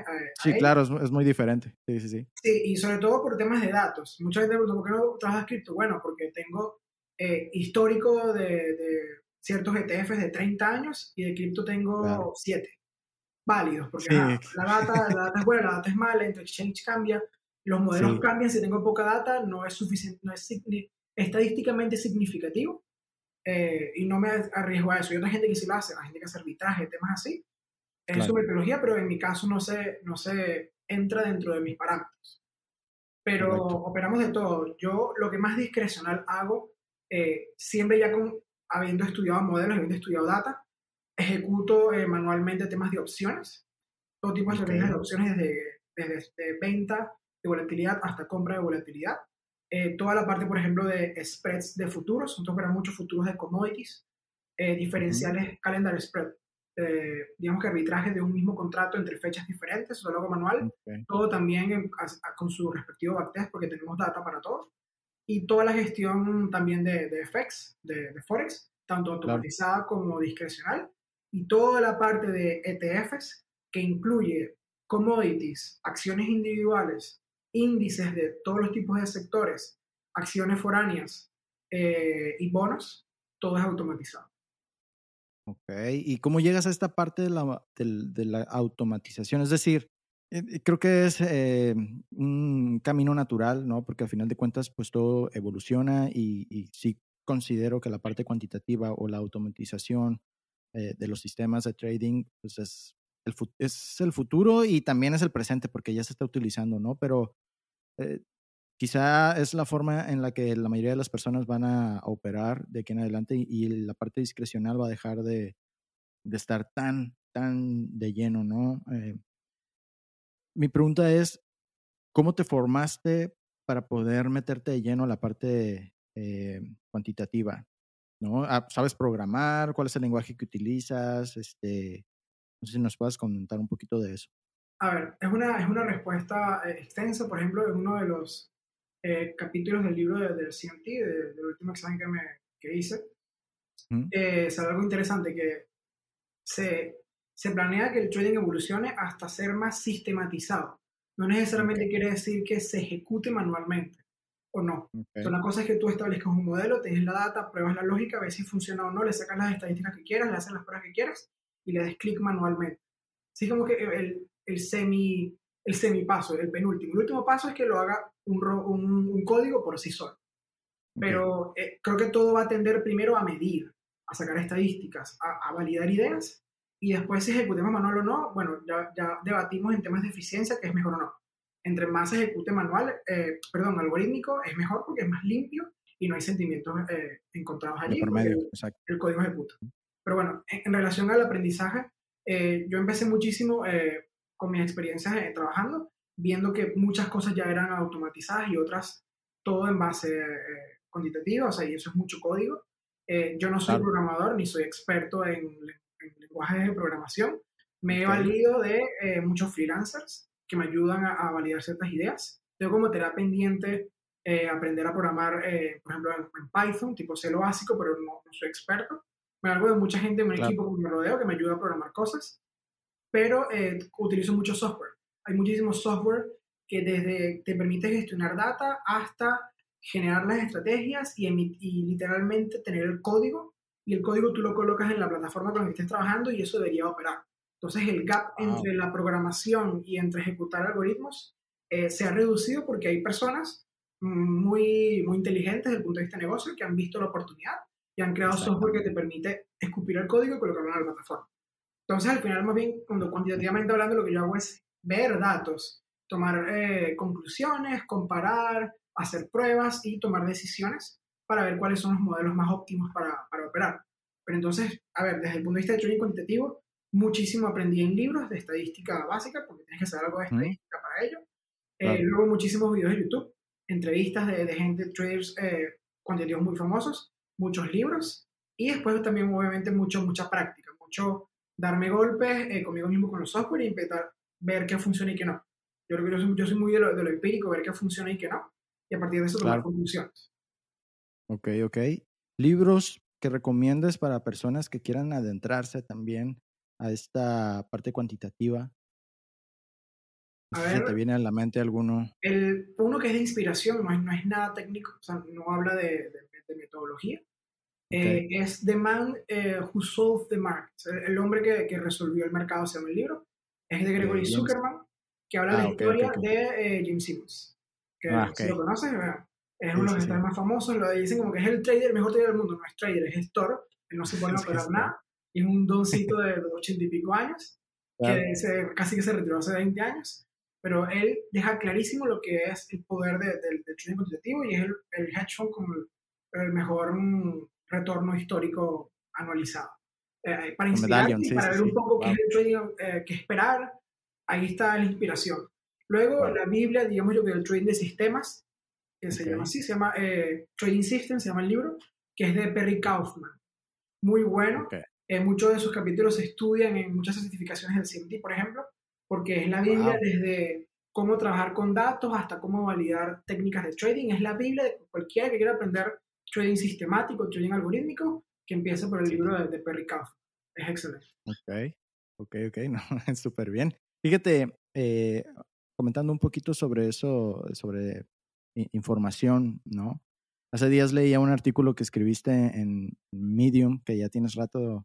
sí, claro, es, muy diferente. Sí, sí, sí. Sí, y sobre todo por temas de datos. Mucha gente pregunta, ¿por qué no trabajas cripto? Bueno, porque tengo eh, histórico de, de, ciertos ETFs de 30 años y de cripto tengo 7 válidos, porque la, data, la data es buena, la data es mala, el exchange cambia, los modelos cambian si tengo poca data, no es suficiente, no es estadísticamente significativo eh, y no me arriesgo a eso. Hay otra gente que sí lo hace, la gente que hace arbitraje, temas así. Es su metodología, pero en mi caso no se, no se entra dentro de mis parámetros. Pero operamos de todo. Yo lo que más discrecional hago, eh, siempre ya con, habiendo estudiado modelos, habiendo estudiado data, ejecuto eh, manualmente temas de opciones, todo tipo de de opciones desde, desde venta, de volatilidad hasta compra de volatilidad. Eh, toda la parte, por ejemplo, de spreads de futuros, nosotros operamos muchos futuros de commodities, eh, diferenciales calendar spread, eh, digamos que arbitraje de un mismo contrato entre fechas diferentes, eso lo hago manual, todo también con su respectivo backtest porque tenemos data para todos, y toda la gestión también de, de FX, de, Forex, tanto automatizada como discrecional, y toda la parte de ETFs que incluye commodities, acciones individuales, índices de todos los tipos de sectores, acciones foráneas, eh, y bonos, todo es automatizado. Ok, ¿y cómo llegas a esta parte de la, de, la automatización? Es decir, creo que es eh, un camino natural, ¿no? Porque al final de cuentas, pues todo evoluciona y, y sí considero que la parte cuantitativa o la automatización de los sistemas de trading, pues es el, es el futuro y también es el presente porque ya se está utilizando, ¿no? Pero eh, quizá es la forma en la que la mayoría de las personas van a operar de aquí en adelante y, la parte discrecional va a dejar de, de estar tan, tan de lleno, ¿no? Eh, mi pregunta es, ¿cómo te formaste para poder meterte de lleno a la parte eh, cuantitativa? ¿No? Ah, ¿Sabes programar? ¿Cuál es el lenguaje que utilizas? Este, no sé si nos puedas comentar un poquito de eso. A ver, es una, es una respuesta eh, extensa. Por ejemplo, en uno de los eh, capítulos del libro del CMT, del último examen que, me, que hice, eh, sale algo interesante que se, se planea que el trading evolucione hasta ser más sistematizado. No necesariamente quiere decir que se ejecute manualmente o no. una cosa es que tú establezcas un modelo, tienes la data, pruebas la lógica, ves si funciona o no, le sacas las estadísticas que quieras, le haces las pruebas que quieras y le des clic manualmente. Así como que el, el, semi, el semi paso, el penúltimo. El último paso es que lo haga un, un, código por sí solo. Pero eh, creo que todo va a tender primero a medir, a sacar estadísticas, a, validar ideas y después si ejecutemos manual o no, bueno, ya, ya, debatimos en temas de eficiencia que es mejor o no. Entre más se ejecute manual, eh, perdón, algorítmico, es mejor porque es más limpio y no hay sentimientos eh, encontrados allí. Por medio, el, el, código ejecuta. Pero bueno, en, relación al aprendizaje, eh, yo empecé muchísimo eh, con mis experiencias eh, trabajando, viendo que muchas cosas ya eran automatizadas y otras todo en base cuantitativa, o sea, y eso es mucho código. yo no soy programador ni soy experto en, lenguajes de programación. Me he valido de muchos freelancers que me ayudan a, validar ciertas ideas. Tengo como tarea pendiente aprender a programar, por ejemplo, en, Python, tipo C lo básico, pero no, no soy experto me hago de mucha gente en un equipo que me rodeo que me ayuda a programar cosas, pero eh, utilizo mucho software. Hay muchísimo software que desde te permite gestionar data hasta generar las estrategias y, y literalmente tener el código y el código tú lo colocas en la plataforma con la que estés trabajando y eso debería operar. Entonces el gap entre la programación y entre ejecutar algoritmos eh, se ha reducido porque hay personas muy, muy inteligentes desde el punto de vista de negocio que han visto la oportunidad y han creado software que te permite escupir el código y colocarlo en la plataforma. Entonces, al final, más bien, cuando cuantitativamente hablando, lo que yo hago es ver datos, tomar eh, conclusiones, comparar, hacer pruebas y tomar decisiones para ver cuáles son los modelos más óptimos para, para operar. Pero entonces, a ver, desde el punto de vista de trading cuantitativo, muchísimo aprendí en libros de estadística básica, porque tienes que saber algo de estadística para ello. Eh, luego, muchísimos videos de YouTube, entrevistas de, de gente, traders eh, cuantitativos muy famosos muchos libros y después también obviamente mucho, mucha práctica, mucho darme golpes eh, conmigo mismo con los software y empezar ver qué funciona y qué no. Yo creo que yo soy, muy de lo, de lo, empírico, ver qué funciona y qué no, y a partir de eso tomar conclusiones. Ok, ok. ¿Libros que recomiendes para personas que quieran adentrarse también a esta parte cuantitativa? a ver, ¿Te viene a la mente alguno? El, uno que es de inspiración, no es, no es nada técnico, o sea, no habla de, de metodología, eh, es The Man eh, Who Solved the Market. El, hombre que, que, resolvió el mercado se llama el libro. Es de Gregory Zuckerman, que habla de la ah, historia de eh, Jim Simmons. Que ah, si lo conoces, es uno de los más famosos. Lo dicen como que es el trader, el mejor trader del mundo. No es trader, es gestor. Él no se puede operar nada. Y es un doncito de ochenta y pico años, que se, casi que se retiró hace 20 años. Pero él deja clarísimo lo que es el poder del de, trading cuantitativo y es el, el hedge fund como el, el mejor mm, retorno histórico anualizado. Eh, para inspirar y para ver un poco qué es el trading, eh, qué esperar, ahí está la inspiración. Luego, la Biblia, digamos yo que el trading de sistemas, que se llama así, se llama eh, Trading System, se llama el libro, que es de Perry Kaufman. Muy bueno. muchos de sus capítulos se estudian en muchas certificaciones del CMT, por ejemplo, porque es la Biblia desde cómo trabajar con datos hasta cómo validar técnicas de trading. Es la Biblia de cualquiera que quiera aprender trading sistemático, trading algorítmico, que empieza por el libro de, Perry Kaufman. Es excelente. Ok, ok, ok, no, es súper bien. Fíjate, eh, comentando un poquito sobre eso, sobre información, ¿no? Hace días leía un artículo que escribiste en Medium, que ya tienes rato.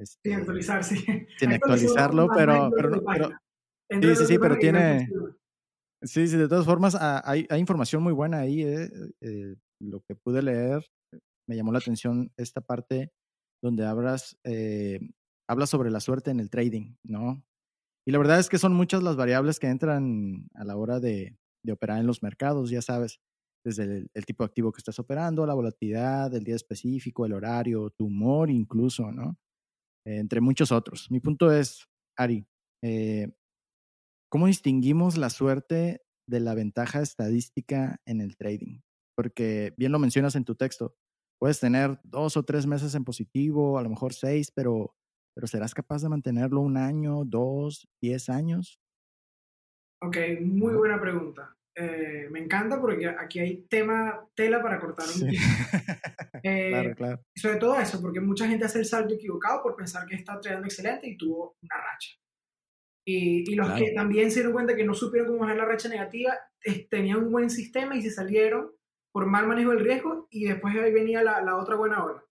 Este, sin actualizar, sí. Sin actualizarlo, pero, pero, pero, sí, sí, sí, pero tiene. Sí, sí, de todas formas, ah, hay, hay información muy buena ahí. Eh, eh, lo que pude leer, me llamó la atención esta parte donde hablas, eh, hablas sobre la suerte en el trading, ¿no? Y la verdad es que son muchas las variables que entran a la hora de, de operar en los mercados, ya sabes, desde el, tipo de activo que estás operando, la volatilidad, el día específico, el horario, tu humor incluso, ¿no? entre muchos otros. Mi punto es, Ari, eh, ¿cómo distinguimos la suerte de la ventaja estadística en el trading? Porque bien lo mencionas en tu texto, puedes tener dos o tres meses en positivo, a lo mejor seis, pero, pero ¿serás capaz de mantenerlo un año, dos, diez años? Ok, muy buena pregunta. Eh, me encanta porque aquí hay tema, tela para cortar un sí. eh, claro, claro. Sobre todo eso, porque mucha gente hace el salto equivocado por pensar que está trayendo excelente y tuvo una racha. Y, y los que también se dieron cuenta que no supieron cómo hacer la racha negativa, tenían un buen sistema y se salieron por mal manejo del riesgo y después ahí venía la, la otra buena ola.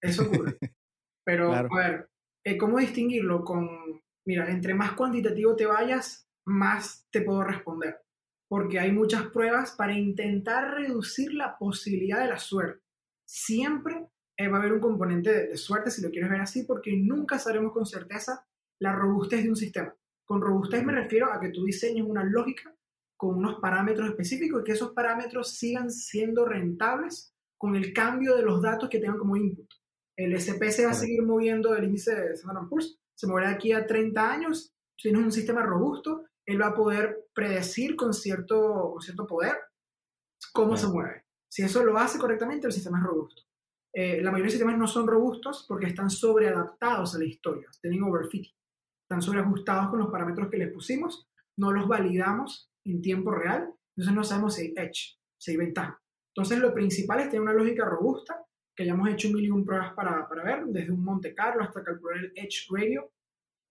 Eso ocurre. Pero, a ver, eh, ¿cómo distinguirlo? Con, mira, entre más cuantitativo te vayas, más te puedo responder porque hay muchas pruebas para intentar reducir la posibilidad de la suerte. Siempre eh, va a haber un componente de, suerte, si lo quieres ver así, porque nunca sabremos con certeza la robustez de un sistema. Con robustez me refiero a que tú diseñes una lógica con unos parámetros específicos y que esos parámetros sigan siendo rentables con el cambio de los datos que tengan como input. El SP se va a seguir moviendo, el índice de Standard Poor's se moverá de aquí a 30 años. Tienes un sistema robusto, él va a poder predecir con cierto, cierto poder cómo se mueve. Si eso lo hace correctamente, el sistema es robusto. Eh, la mayoría de sistemas no son robustos porque están sobreadaptados a la historia, tienen overfitting, están sobreajustados con los parámetros que les pusimos, no los validamos en tiempo real, entonces no sabemos si hay edge, si hay ventaja. Entonces lo principal es tener una lógica robusta, que ya hemos hecho mil y un pruebas para, para ver, desde un Monte Carlo hasta calcular el edge radio,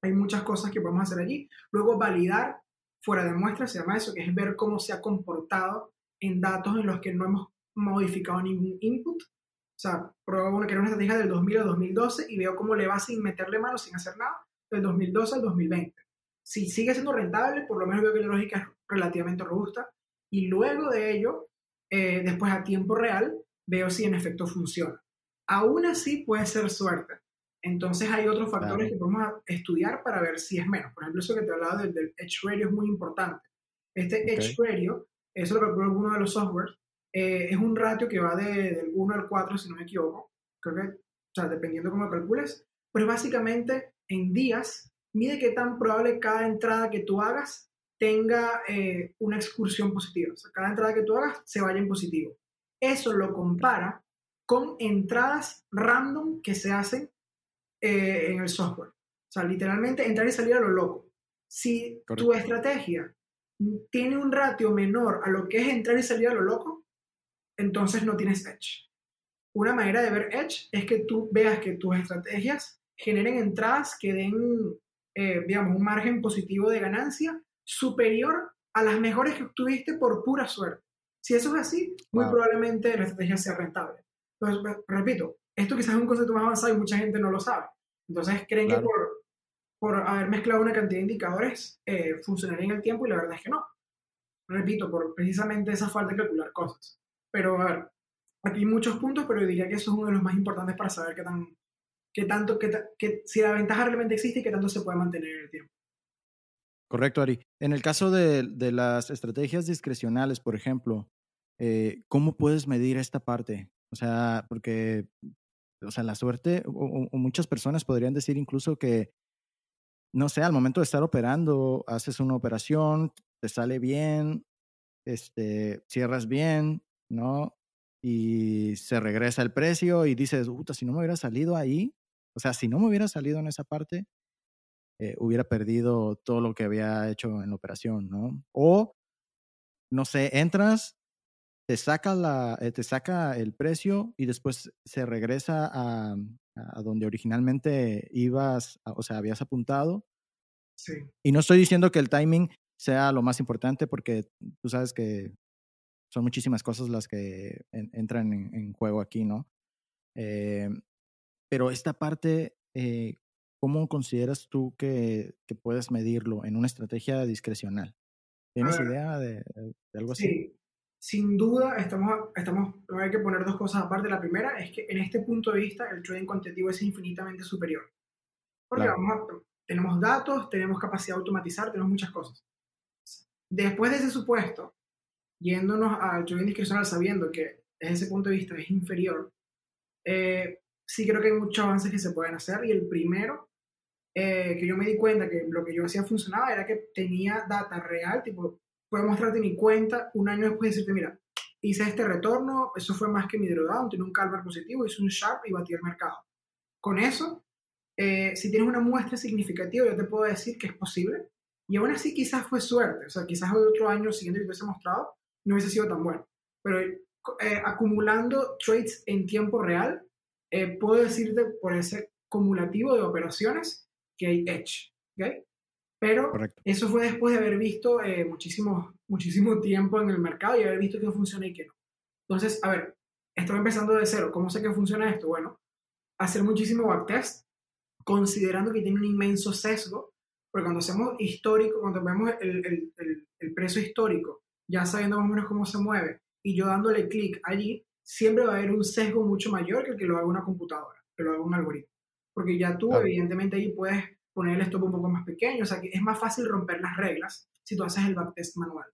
hay muchas cosas que podemos hacer allí. Luego validar fuera de muestra, se llama eso, que es ver cómo se ha comportado en datos en los que no hemos modificado ningún input. O sea, pruebo una, que era una estrategia del 2000 al 2012 y veo cómo le va sin meterle mano, sin hacer nada, del 2012 al 2020. Si sigue siendo rentable, por lo menos veo que la lógica es relativamente robusta. Y luego de ello, eh, después a tiempo real, veo si en efecto funciona. Aún así puede ser suerte. Entonces hay otros factores que podemos estudiar para ver si es menos. Por ejemplo, eso que te hablaba del, del Edge Radio es muy importante. Este Edge Radio, eso lo calculó alguno de los softwares, eh, es un ratio que va de, del 1 al 4, si no me equivoco. Creo que, o sea, dependiendo cómo lo calcules. Pero básicamente en días mide qué tan probable cada entrada que tú hagas tenga eh, una excursión positiva. O sea, cada entrada que tú hagas se vaya en positivo. Eso lo compara con entradas random que se hacen eh, en el software. O sea, literalmente entrar y salir a lo loco. Si tu estrategia tiene un ratio menor a lo que es entrar y salir a lo loco, entonces no tienes edge. Una manera de ver edge es que tú veas que tus estrategias generen entradas que den, eh, digamos, un margen positivo de ganancia superior a las mejores que obtuviste por pura suerte. Si eso es así, muy probablemente la estrategia sea rentable. Entonces, repito, esto quizás es un concepto más avanzado y mucha gente no lo sabe. Entonces creen que por, por haber mezclado una cantidad de indicadores eh, funcionaría en el tiempo y la verdad es que no. Repito, por precisamente esa falta de calcular cosas. Pero a ver, aquí hay muchos puntos, pero diría que eso es uno de los más importantes para saber qué, tan, qué tanto, qué, qué, si la ventaja realmente existe y qué tanto se puede mantener en el tiempo. Correcto, Ari. En el caso de, de las estrategias discrecionales, por ejemplo, eh, ¿cómo puedes medir esta parte? O sea, porque o sea, la suerte, o, muchas personas podrían decir incluso que, no sé, al momento de estar operando, haces una operación, te sale bien, este, cierras bien, ¿no? Y se regresa el precio y dices, puta, si no me hubiera salido ahí, o sea, si no me hubiera salido en esa parte, eh, hubiera perdido todo lo que había hecho en la operación, ¿no? O, no sé, entras, te saca, la, eh, te saca el precio y después se regresa a, a donde originalmente ibas, o sea, habías apuntado. Sí. Y no estoy diciendo que el timing sea lo más importante porque tú sabes que son muchísimas cosas las que entran en, juego aquí, ¿no? Eh, pero esta parte, eh, ¿cómo consideras tú que, que, puedes medirlo en una estrategia discrecional? ¿Tienes idea de, algo así? Sin duda estamos, estamos, hay que poner dos cosas aparte. La primera es que en este punto de vista el trading cuantitativo es infinitamente superior. Porque tenemos datos, tenemos capacidad de automatizar, tenemos muchas cosas. Después de ese supuesto, yéndonos al trading discrecional sabiendo que desde ese punto de vista es inferior, eh, sí creo que hay muchos avances que se pueden hacer y el primero eh, que yo me di cuenta que lo que yo hacía funcionaba era que tenía data real, tipo, puedo mostrarte mi cuenta un año después y decirte, mira, hice este retorno, eso fue más que mi drawdown, tiene un calvar positivo, hice un sharp y batí el mercado. Con eso, eh, si tienes una muestra significativa, yo te puedo decir que es posible. Y aún así quizás fue suerte, o sea, quizás el otro año siguiente que te hubiese mostrado, no hubiese sido tan bueno. Pero eh, acumulando trades en tiempo real, eh, puedo decirte por ese cumulativo de operaciones que hay edge. ¿okay? Pero eso fue después de haber visto eh, muchísimo, muchísimo tiempo en el mercado y haber visto que funciona y que no. Entonces, a ver, estoy empezando de cero. ¿Cómo sé que funciona esto? Bueno, hacer muchísimo backtest, considerando que tiene un inmenso sesgo, porque cuando hacemos histórico, cuando vemos el, el, el, el precio histórico ya sabiendo más o menos cómo se mueve, y yo dándole clic allí, siempre va a haber un sesgo mucho mayor que el que lo haga una computadora, que lo haga un algoritmo. Porque ya tú, evidentemente, ahí puedes poner el stop un poco más pequeño, o sea que es más fácil romper las reglas si tú haces el backtest manual.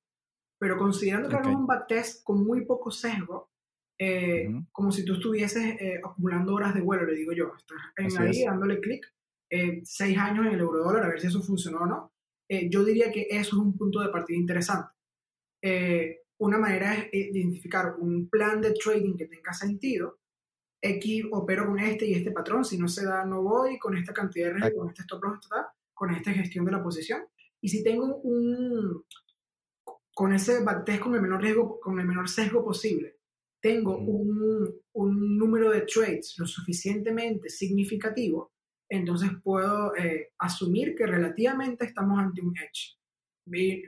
Pero considerando que okay. un backtest con muy poco sesgo, eh, como si tú estuvieses eh, acumulando horas de vuelo, le digo yo, estás en ahí dándole clic, eh, seis años en el eurodólar a ver si eso funcionó o no, yo diría que eso es un punto de partida interesante. Eh, una manera es identificar un plan de trading que tenga sentido. X opero con este y este patrón, si no se da, no voy, con esta cantidad de riesgo, con este stop loss, con esta gestión de la posición. Y si tengo un, con ese backtest con el menor riesgo, con el menor sesgo posible, tengo un, un, número de trades lo suficientemente significativo, entonces puedo eh, asumir que relativamente estamos ante un edge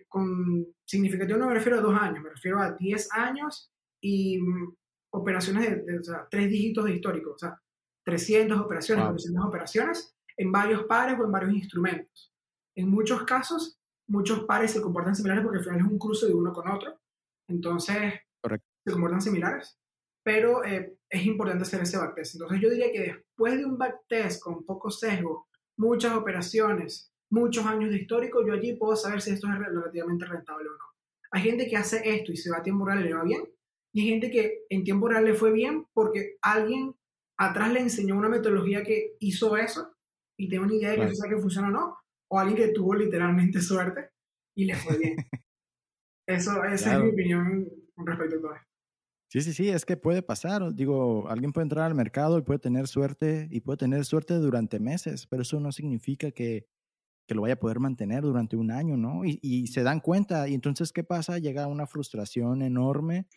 con significativo no me refiero a dos años, me refiero a diez años y mm, operaciones de, tres dígitos de histórico, o sea, 300 operaciones, wow. operaciones en varios pares o en varios instrumentos. En muchos casos, muchos pares se comportan similares porque al final es un cruce de uno con otro. Entonces, se comportan similares, pero eh, es importante hacer ese backtest. Entonces, yo diría que después de un backtest con poco sesgo, muchas operaciones, muchos años de histórico, yo allí puedo saber si esto es relativamente rentable o no. Hay gente que hace esto y se va a tiempo real y le va bien, y hay gente que en tiempo real le fue bien porque alguien atrás le enseñó una metodología que hizo eso y tiene una idea de que eso que funciona o no, o alguien que tuvo literalmente suerte y le fue bien. eso, esa es mi opinión con respecto a todo esto. Sí, sí, sí, es que puede pasar. Digo, alguien puede entrar al mercado y puede tener suerte y puede tener suerte durante meses, pero eso no significa que que lo vaya a poder mantener durante un año, ¿no? Y, se dan cuenta, y entonces, ¿qué pasa? Llega una frustración enorme,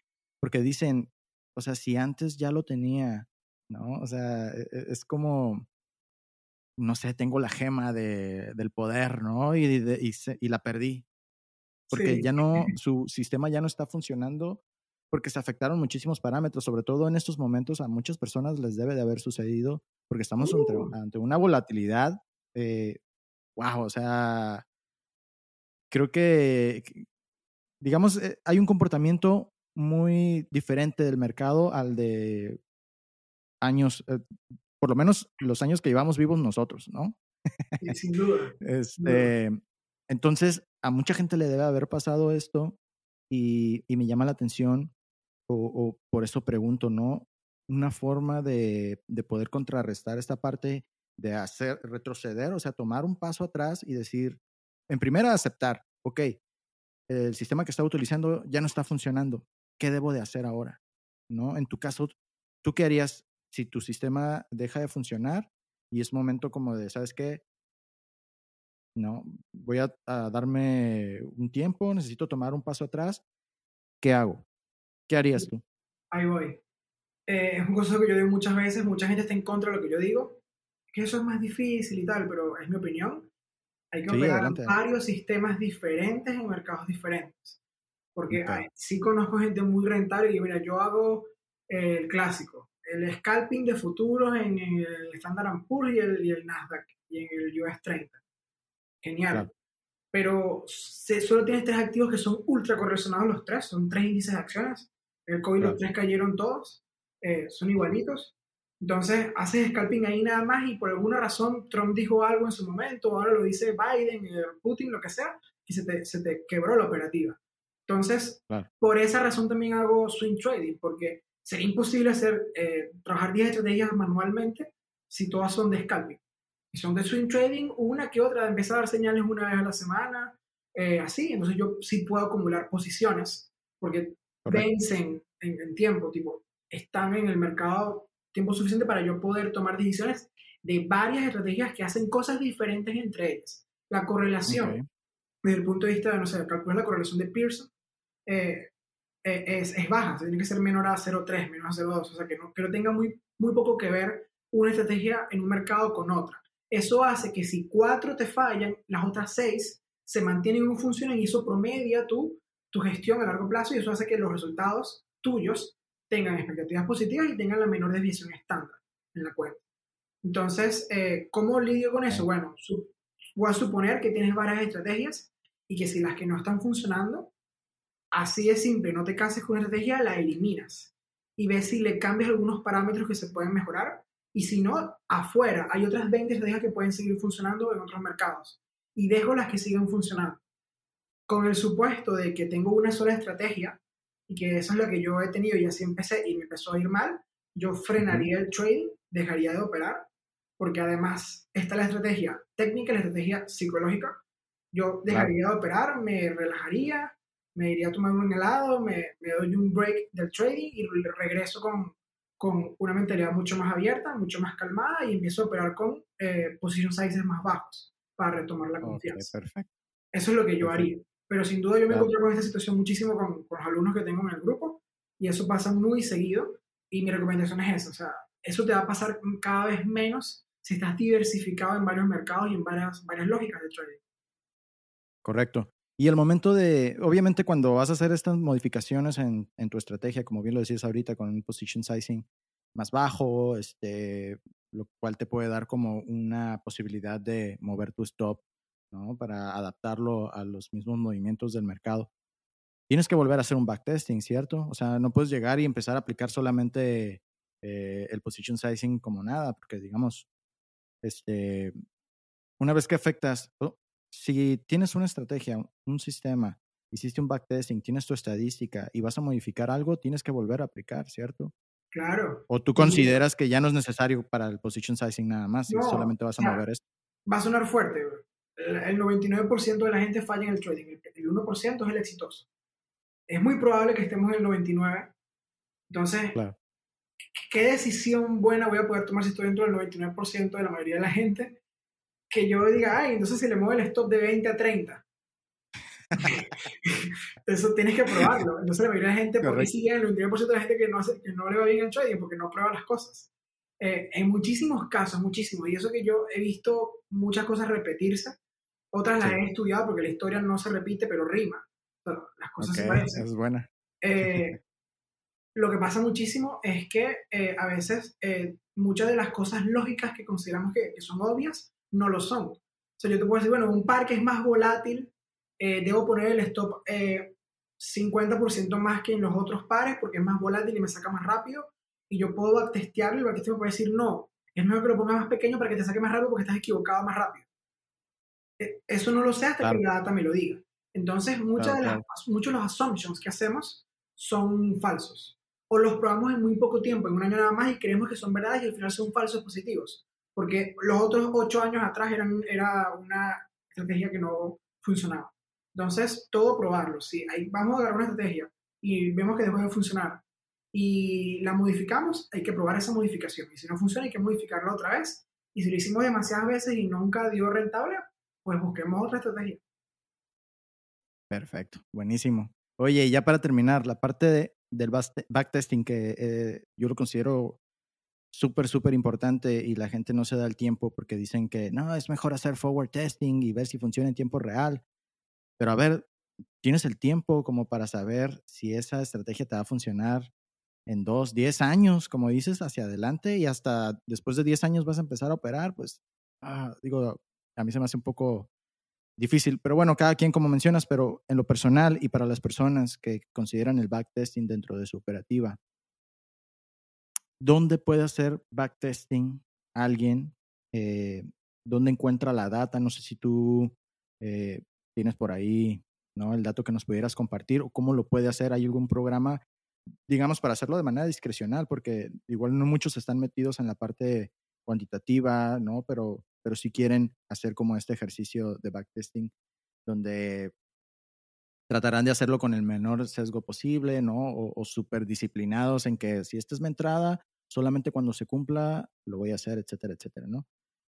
porque dicen, o sea, si antes ya lo tenía, ¿no? O sea, e, e, es como, no sé, tengo la gema de, del poder, ¿no? Y, y, la perdí, porque ya no, su sistema ya no está funcionando, porque se afectaron muchísimos parámetros, sobre todo en estos momentos a muchas personas les debe de haber sucedido, porque estamos ante, uh. ante, una volatilidad eh, wow, o sea, creo que, digamos, eh, hay un comportamiento muy diferente del mercado al de años, eh, por lo menos los años que llevamos vivos nosotros, ¿no? sin duda. este, entonces, a mucha gente le debe haber pasado esto y, y me llama la atención, o, o, por eso pregunto, ¿no? Una forma de, de poder contrarrestar esta parte de hacer retroceder, o sea, tomar un paso atrás y decir, en primera, aceptar, ok, el sistema que estaba utilizando ya no está funcionando, ¿qué debo de hacer ahora? ¿No? En tu caso, ¿tú qué harías si tu sistema deja de funcionar y es momento como de, ¿sabes qué? No, voy a, darme un tiempo, necesito tomar un paso atrás, ¿qué hago? ¿Qué harías tú? Ahí voy. Eh, es un consejo que yo digo muchas veces, mucha gente está en contra de lo que yo digo, que eso es más difícil y tal, pero es mi opinión. Hay que operar varios sistemas diferentes en mercados diferentes. Porque sí conozco gente muy rentable y mira, yo hago el clásico, el scalping de futuros en el Standard Poor's y el, y el Nasdaq y en el US 30. Genial. Pero se, solo tienes tres activos que son ultra correlacionados los tres, son tres índices de acciones. El COVID los tres cayeron todos, eh, son igualitos. Entonces haces scalping ahí nada más y por alguna razón Trump dijo algo en su momento, ahora lo dice Biden, eh, Putin, lo que sea, y se te, se te quebró la operativa. Entonces, por esa razón también hago swing trading, porque sería imposible hacer, eh, trabajar 10 estrategias manualmente si todas son de scalping. Si son de swing trading, una que otra, empezar a dar señales una vez a la semana, eh, así. Entonces yo sí puedo acumular posiciones, porque vencen en, en, tiempo, tipo, están en el mercado tiempo suficiente para yo poder tomar decisiones de varias estrategias que hacen cosas diferentes entre ellas. La correlación, desde el punto de vista de, no sé, calcular la correlación de Pearson, eh, eh, es, es, baja, tiene que ser menor a 0,3, menor a 0,2, o sea, que no, que no tenga muy, muy poco que ver una estrategia en un mercado con otra. Eso hace que si cuatro te fallan, las otras seis se mantienen no funcionan y eso promedia tu, tu gestión a largo plazo y eso hace que los resultados tuyos tengan expectativas positivas y tengan la menor desviación estándar en la cuenta. Entonces, eh, ¿cómo lidio con eso? Bueno, voy a suponer que tienes varias estrategias y que si las que no están funcionando, así es simple, no te cases con una estrategia, la eliminas. Y ves si le cambias algunos parámetros que se pueden mejorar. Y si no, afuera hay otras 20 estrategias que pueden seguir funcionando en otros mercados. Y dejo las que siguen funcionando. Con el supuesto de que tengo una sola estrategia y que eso es lo que yo he tenido y así empecé y me empezó a ir mal, yo frenaría el trading, dejaría de operar, porque además está la estrategia técnica y la estrategia psicológica. Yo dejaría de operar, me relajaría, me iría a tomar un helado, me, me doy un break del trading y regreso con, con una mentalidad mucho más abierta, mucho más calmada y empiezo a operar con eh, position sizes más bajos para retomar la confianza. Eso es lo que yo haría. Pero sin duda yo me encuentro con esta situación muchísimo con, con, los alumnos que tengo en el grupo y eso pasa muy seguido y mi recomendación es esa, o sea, eso te va a pasar cada vez menos si estás diversificado en varios mercados y en varias, varias lógicas de trading. Correcto. Y el momento de, obviamente cuando vas a hacer estas modificaciones en, tu estrategia, como bien lo decías ahorita, con un position sizing más bajo, este, lo cual te puede dar como una posibilidad de mover tu stop ¿no? Para adaptarlo a los mismos movimientos del mercado. Tienes que volver a hacer un backtesting, ¿cierto? O sea, no puedes llegar y empezar a aplicar solamente eh, el position sizing como nada, porque digamos, este, una vez que afectas, oh, si tienes una estrategia, un sistema, hiciste un backtesting, tienes tu estadística y vas a modificar algo, tienes que volver a aplicar, ¿cierto? Claro. ¿O tú consideras que ya no es necesario para el position sizing nada más y solamente vas a mover esto? Va a sonar fuerte, el 99% de la gente falla en el trading, el 1% es el exitoso. Es muy probable que estemos en el 99%. Entonces, ¿qué decisión buena voy a poder tomar si estoy dentro del 99% de la mayoría de la gente? Que yo diga, ay, entonces si le muevo el stop de 20 a 30. Eso tienes que probarlo. Entonces la mayoría de la gente, ¿por qué sigue el 99% de la gente que no, hace, que no le va bien el trading? Porque no prueba las cosas. Eh, en muchísimos casos, muchísimos, y eso que yo he visto muchas cosas repetirse, otras las he estudiado porque la historia no se repite, pero rima. las cosas se parecen. Es buena. Eh, lo que pasa muchísimo es que eh, a veces eh, muchas de las cosas lógicas que consideramos que, que, son obvias no lo son. O sea, yo te puedo decir, bueno, un par que es más volátil, debo poner el stop 50% más que en los otros pares porque es más volátil y me saca más rápido. Y yo puedo testearlo y el backtesting me puede decir, no, es mejor que lo pongas más pequeño para que te saque más rápido porque estás equivocado más rápido. Eh, eso no lo sé hasta que la data me lo diga. Entonces, muchas de las, muchos de los assumptions que hacemos son falsos. O los probamos en muy poco tiempo, en un año nada más, y creemos que son verdades y al final son falsos positivos. Porque los otros ocho años atrás eran, era una estrategia que no funcionaba. Entonces, todo probarlo. Si ahí vamos a agarrar una estrategia y vemos que dejó de funcionar y la modificamos, hay que probar esa modificación. Y si no funciona, hay que modificarla otra vez. Y si lo hicimos demasiadas veces y nunca dio rentable, pues busquemos otra estrategia. Perfecto, buenísimo. Oye, y ya para terminar, la parte de, del backtesting que eh, yo lo considero súper, súper importante y la gente no se da el tiempo porque dicen que no, es mejor hacer forward testing y ver si funciona en tiempo real. Pero a ver, tienes el tiempo como para saber si esa estrategia te va a funcionar en dos, diez años, como dices, hacia adelante y hasta después de diez años vas a empezar a operar, pues, ah, digo, a mí se me hace un poco difícil, pero bueno, cada quien como mencionas, pero en lo personal y para las personas que consideran el backtesting dentro de su operativa, ¿dónde puede hacer backtesting alguien? Eh, ¿Dónde encuentra la data? No sé si tú eh, tienes por ahí ¿no? el dato que nos pudieras compartir o cómo lo puede hacer. ¿Hay algún programa, digamos, para hacerlo de manera discrecional? Porque igual no muchos están metidos en la parte cuantitativa, ¿no? Pero, pero si quieren hacer como este ejercicio de backtesting, donde tratarán de hacerlo con el menor sesgo posible, ¿no? O, o súper disciplinados en que si esta es mi entrada, solamente cuando se cumpla lo voy a hacer, etcétera, etcétera, ¿no?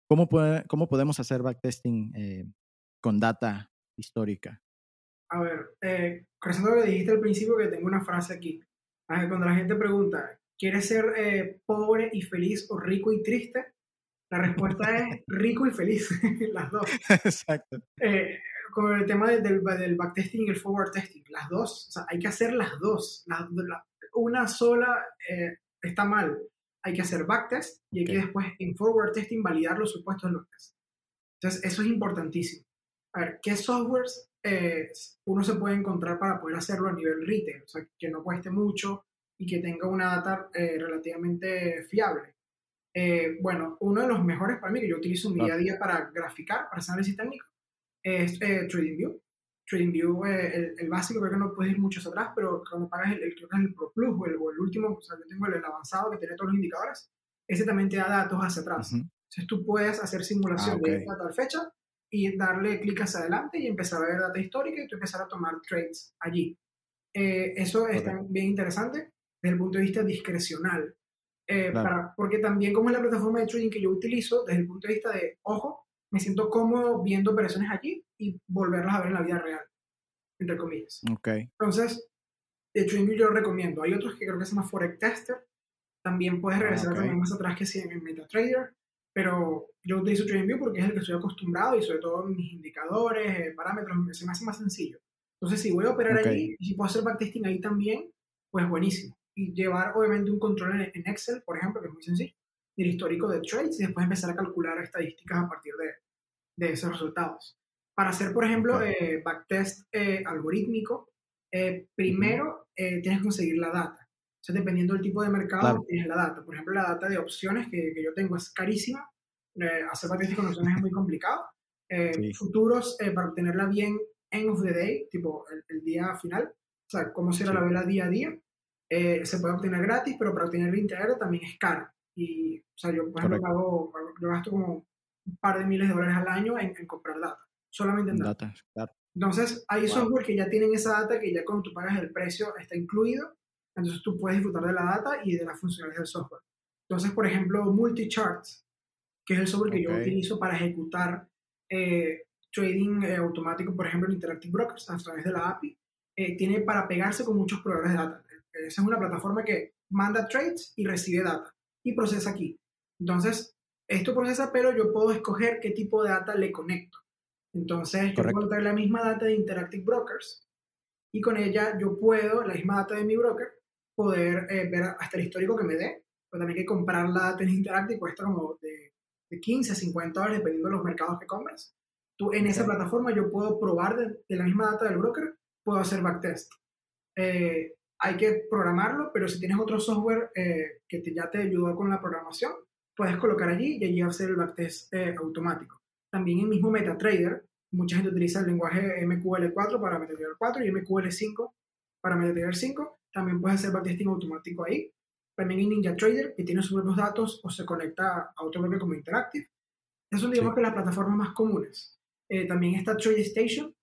¿Cómo, puede, cómo podemos hacer backtesting eh, con data histórica? A ver, eh, lo que dijiste al principio, que tengo una frase aquí. Cuando la gente pregunta, ¿quieres ser eh, pobre y feliz o rico y triste? La respuesta es rico y feliz, las dos. Exacto. Eh, con el tema del, del, backtesting y el forward testing, las dos, o sea, hay que hacer las dos. una sola eh, está mal. Hay que hacer backtest y hay que después en forward testing validar los supuestos de los tests. Entonces, eso es importantísimo. A ver, ¿qué softwares eh, uno se puede encontrar para poder hacerlo a nivel retail? O sea, que no cueste mucho y que tenga una data eh, relativamente fiable. Eh, bueno, uno de los mejores para mí, que yo utilizo en mi día a día para graficar, para hacer análisis técnico, es TradingView. TradingView, el, el, básico, creo que no puedes ir mucho atrás, pero cuando pagas el, el, creo que es el Pro Plus o el, o el último, o sea, yo tengo el, avanzado que tiene todos los indicadores, ese también te da datos hacia atrás. Entonces tú puedes hacer simulación ah, de tal fecha y darle clic hacia adelante y empezar a ver data histórica y tú empezar a tomar trades allí. Eh, eso es bien interesante desde el punto de vista discrecional. Eh, para, porque también como es la plataforma de trading que yo utilizo, desde el punto de vista de, ojo, me siento cómodo viendo operaciones allí y volverlas a ver en la vida real, entre comillas. Okay. Entonces, de TradingView yo lo recomiendo. Hay otros que creo que se llama Forex Tester. También puedes ah, regresar también más atrás que si en MetaTrader pero yo utilizo TradingView porque es el que estoy acostumbrado y sobre todo mis indicadores, eh, parámetros, se me hace más sencillo. Entonces, si voy a operar allí y si puedo hacer backtesting ahí también, pues buenísimo. Y llevar obviamente un control en, Excel, por ejemplo, que es muy sencillo, del histórico de trades y después empezar a calcular estadísticas a partir de, de esos resultados. Para hacer, por ejemplo, eh, backtest eh, algorítmico, primero tienes que conseguir la data. Entonces, dependiendo del tipo de mercado, tienes la data. Por ejemplo, la data de opciones que, que yo tengo es carísima. Eh, hacer backtesting con opciones es muy complicado. Eh, futuros, eh, para obtenerla bien end of the day, tipo el, día final, o sea, cómo será la vela día a día, se puede obtener gratis, pero para obtenerla íntegra también es caro. Y, o sea, yo, por ejemplo, pago, yo gasto como un par de miles de dólares al año en, comprar data, solamente en data. claro. Entonces, hay software que ya tienen esa data que ya cuando tú pagas el precio está incluido entonces tú puedes disfrutar de la data y de las funcionalidades del software. Entonces, por ejemplo, Multicharts, que es el software que yo utilizo para ejecutar eh, trading eh, automático, por ejemplo, en Interactive Brokers a través de la API, eh, tiene para pegarse con muchos proveedores de data. Esa es una plataforma que manda trades y recibe data y procesa aquí. Entonces, esto procesa, pero yo puedo escoger qué tipo de data le conecto. Entonces, yo puedo traer la misma data de Interactive Brokers y con ella yo puedo, la misma data de mi broker, poder eh, ver hasta el histórico que me dé, pero también hay que comprar la data en Interactive, cuesta como de, de, 15 a 50 dólares dependiendo de los mercados que compras. Tú en esa plataforma yo puedo probar de, la misma data del broker, puedo hacer backtest. Eh, hay que programarlo, pero si tienes otro software eh, que te, ya te ayudó con la programación, puedes colocar allí y allí hacer el backtest automático. También el mismo MetaTrader, mucha gente utiliza el lenguaje MQL4 para MetaTrader 4 y MQL5 para MetaTrader 5 también puedes hacer backtesting automático ahí. También hay NinjaTrader, que tiene sus propios datos o se conecta a otro bloque como Interactive. Esas son, digamos, que las plataformas más comunes. Eh, también está TradeStation,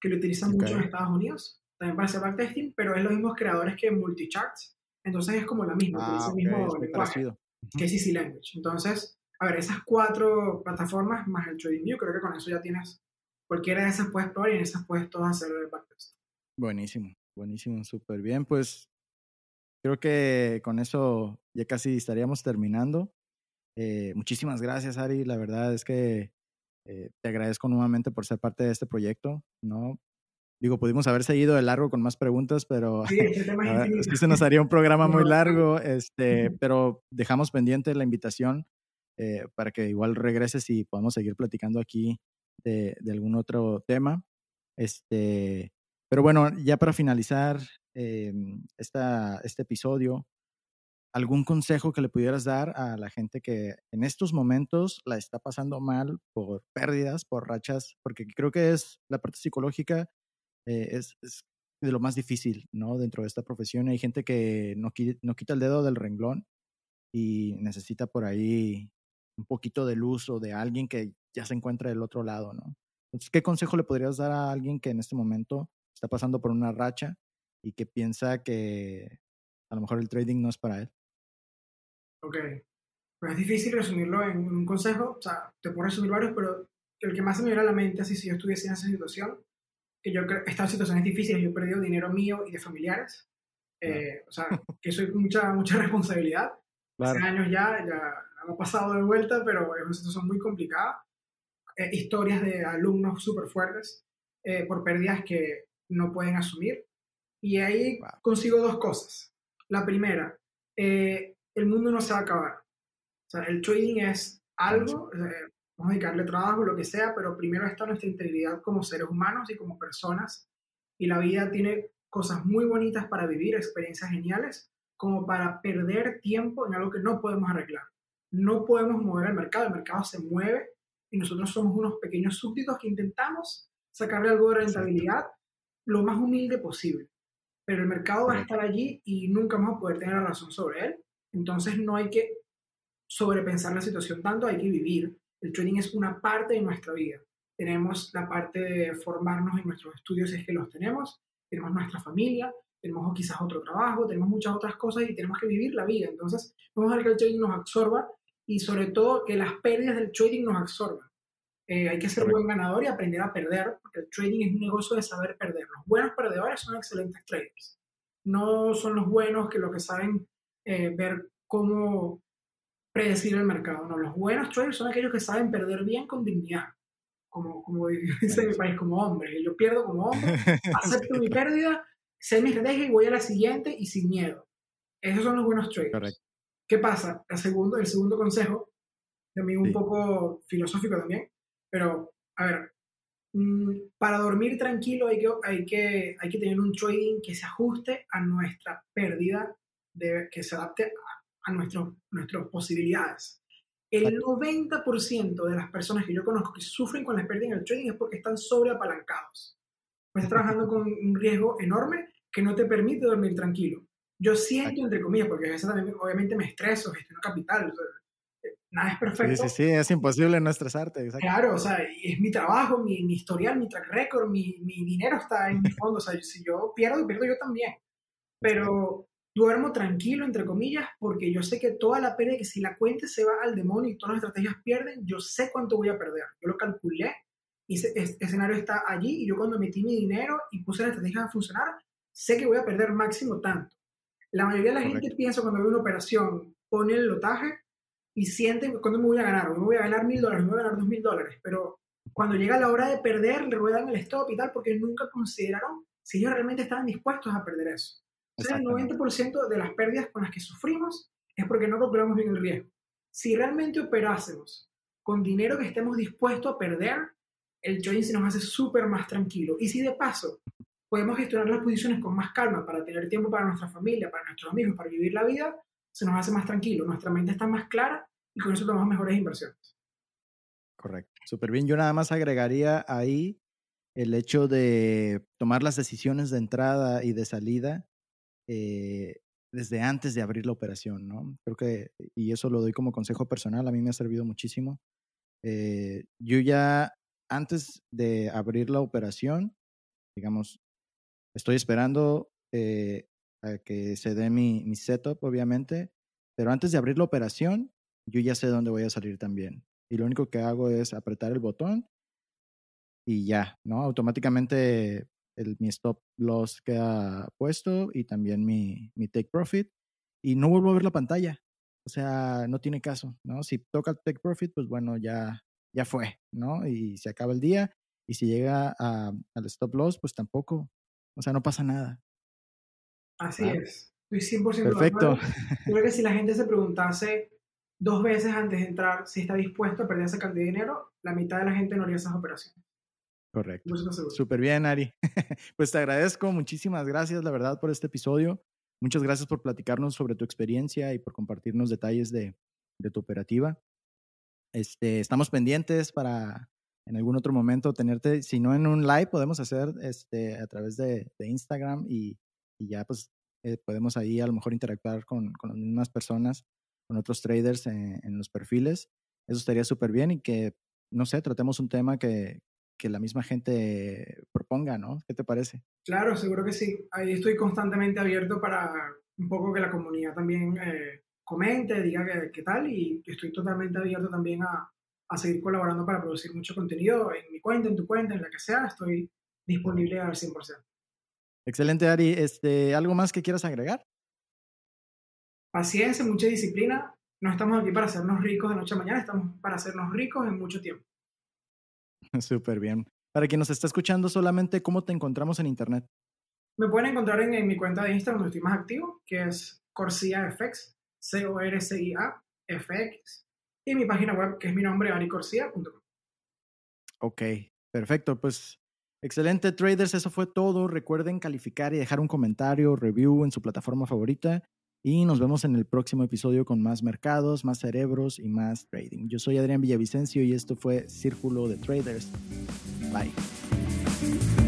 que lo utilizan mucho en Estados Unidos, también para hacer backtesting, pero es los mismos creadores que Multicharts. Entonces es como la misma, ah, el mismo lenguaje, que es Easy Language. Entonces, a ver, esas cuatro plataformas más el TradingView, creo que con eso ya tienes, cualquiera de esas puedes probar y en esas puedes todas hacer el backtest. Buenísimo. Buenísimo, súper bien. Pues creo que con eso ya casi estaríamos terminando. Eh, muchísimas gracias, Ari. La verdad es que eh, te agradezco nuevamente por ser parte de este proyecto, ¿no? Digo, pudimos haber seguido de largo con más preguntas, pero sí, este es se nos haría un programa muy largo, este, pero dejamos pendiente la invitación eh, para que igual regreses y podamos seguir platicando aquí de, de, algún otro tema. Este, pero bueno, ya para finalizar eh, esta, este episodio, ¿algún consejo que le pudieras dar a la gente que en estos momentos la está pasando mal por pérdidas, por rachas? Porque creo que es la parte psicológica, eh, es, de lo más difícil, ¿no? Dentro de esta profesión hay gente que no, no quita el dedo del renglón y necesita por ahí un poquito de luz o de alguien que ya se encuentra del otro lado, ¿no? Entonces, ¿qué consejo le podrías dar a alguien que en este momento está pasando por una racha y que piensa que a lo mejor el trading no es para él? Ok, pues es difícil resumirlo en un consejo, o sea, te puedo resumir varios, pero el que más se me viene a la mente, así si yo estuviese en esa situación, que yo creo, estas situaciones difíciles, yo he perdido dinero mío y de familiares, eh, o sea, que soy mucha, mucha responsabilidad. Hace años ya, ya hemos pasado de vuelta, pero es una situación muy complicada. Eh, historias de alumnos súper fuertes eh, por pérdidas que no pueden asumir. Y ahí consigo dos cosas. La primera, eh, el mundo no se va a acabar. O sea, el trading es algo, vamos a dedicarle trabajo, lo que sea, pero primero está nuestra integridad como seres humanos y como personas. Y la vida tiene cosas muy bonitas para vivir, experiencias geniales, como para perder tiempo en algo que no podemos arreglar no podemos mover el mercado, el mercado se mueve y nosotros somos unos pequeños súbditos que intentamos sacarle algo de rentabilidad lo más humilde posible. Pero el mercado va a estar allí y nunca vamos a poder tener la razón sobre él. Entonces no hay que sobrepensar la situación tanto, hay que vivir. El trading es una parte de nuestra vida. Tenemos la parte de formarnos en nuestros estudios si es que los tenemos, tenemos nuestra familia, tenemos quizás otro trabajo, tenemos muchas otras cosas y tenemos que vivir la vida. Entonces, vamos a ver que el trading nos absorba y sobre todo que las pérdidas del trading nos absorban. Eh, hay que ser buen ganador y aprender a perder, porque el trading es un negocio de saber perder. Los buenos perdedores son excelentes traders. No son los buenos que lo que saben eh, ver cómo predecir el mercado. No, los buenos traders son aquellos que saben perder bien con dignidad. Como, como dice mi país, como hombre. Yo pierdo como hombre, acepto mi pérdida, sé mi estrategia y voy a la siguiente y sin miedo. Esos son los buenos traders. Correcto. ¿Qué pasa? El segundo, el segundo consejo, también un poco filosófico también, pero a ver, mm, para dormir tranquilo hay que, hay, que, hay que tener un trading que se ajuste a nuestra pérdida, de, que se adapte a, nuestro, nuestras posibilidades. El 90% de las personas que yo conozco que sufren con la pérdida en el trading es porque están sobreapalancados. Estás trabajando con un riesgo enorme que no te permite dormir tranquilo. Yo siento, entre comillas, porque a veces también obviamente me estreso, gestiono capital, eh, nada es perfecto. Sí, sí, sí, es imposible no estresarte. Exacto. Claro, o sea, es mi trabajo, mi, mi historial, mi track record, mi, mi, dinero está en mi fondo, o sea, si yo pierdo, pierdo yo también. Pero duermo tranquilo, entre comillas, porque yo sé que toda la pérdida, que si la cuenta se va al demonio y todas las estrategias pierden, yo sé cuánto voy a perder. Yo lo calculé y ese, escenario está allí y yo cuando metí mi dinero y puse la estrategia a funcionar, sé que voy a perder máximo tanto. La mayoría de la gente piensa cuando ve una operación, pone el lotaje y siente cuándo me voy a ganar. me voy a ganar mil dólares, me voy a ganar dos mil dólares. Pero cuando llega la hora de perder, le ruedan el stop y tal, porque nunca consideraron si ellos realmente estaban dispuestos a perder eso. O sea, el 90% de las pérdidas con las que sufrimos es porque no calculamos bien el riesgo. Si realmente operásemos con dinero que estemos dispuestos a perder, el trading se nos hace súper más tranquilo. Y si de paso podemos gestionar las posiciones con más calma para tener tiempo para nuestra familia, para nuestros amigos, para vivir la vida, se nos hace más tranquilo, nuestra mente está más clara y con eso tomamos mejores inversiones. Correcto, súper bien. Yo nada más agregaría ahí el hecho de tomar las decisiones de entrada y de salida eh, desde antes de abrir la operación, ¿no? Creo que, y eso lo doy como consejo personal, a mí me ha servido muchísimo. Eh, yo ya antes de abrir la operación, digamos, Estoy esperando eh, a que se dé mi, mi setup, obviamente, pero antes de abrir la operación, yo ya sé dónde voy a salir también. Y lo único que hago es apretar el botón y ya, ¿no? Automáticamente el, mi stop loss queda puesto y también mi, mi take profit y no vuelvo a ver la pantalla. O sea, no tiene caso, ¿no? Si toca el take profit, pues bueno, ya, ya fue, ¿no? Y se acaba el día Y si llega al stop loss, pues tampoco. O sea, no pasa nada. Así es. Estoy 100% Perfecto. Yo creo que si la gente se preguntase dos veces antes de entrar si está dispuesto a perder esa cantidad de dinero, la mitad de la gente no haría esas operaciones. Correcto. Súper bien, Ari. pues te agradezco, muchísimas gracias, la verdad, por este episodio. Muchas gracias por platicarnos sobre tu experiencia y por compartirnos detalles de, de tu operativa. Este, estamos pendientes para en algún otro momento tenerte, si no en un live, podemos hacer este, a través de, de Instagram y, y, ya pues eh, podemos ahí a lo mejor interactuar con, con las mismas personas, con otros traders en, en los perfiles. Eso estaría súper bien y que, no sé, tratemos un tema que, que la misma gente proponga, ¿no? ¿Qué te parece? Claro, seguro que sí. Ahí estoy constantemente abierto para un poco que la comunidad también eh, comente, diga qué, tal y estoy totalmente abierto también a, a, seguir colaborando para producir mucho contenido en mi cuenta, en tu cuenta, en la que sea. Estoy disponible al 100%. Excelente, Ari. Este, ¿Algo más que quieras agregar? Paciencia, mucha disciplina. No estamos aquí para hacernos ricos de noche a mañana, estamos para hacernos ricos en mucho tiempo. Súper bien. Para quien nos está escuchando solamente, ¿cómo te encontramos en Internet? Me pueden encontrar en, mi cuenta de Instagram, donde estoy más activo, que es Corsia FX, C-O-R-C-I-A, FX, y mi página web, que es mi nombre, aricorsia.com. Ok, perfecto. Pues excelente, traders. Eso fue todo. Recuerden calificar y dejar un comentario, review en su plataforma favorita. Y nos vemos en el próximo episodio con más mercados, más cerebros y más trading. Yo soy Adrián Villavicencio y esto fue Círculo de Traders. Bye.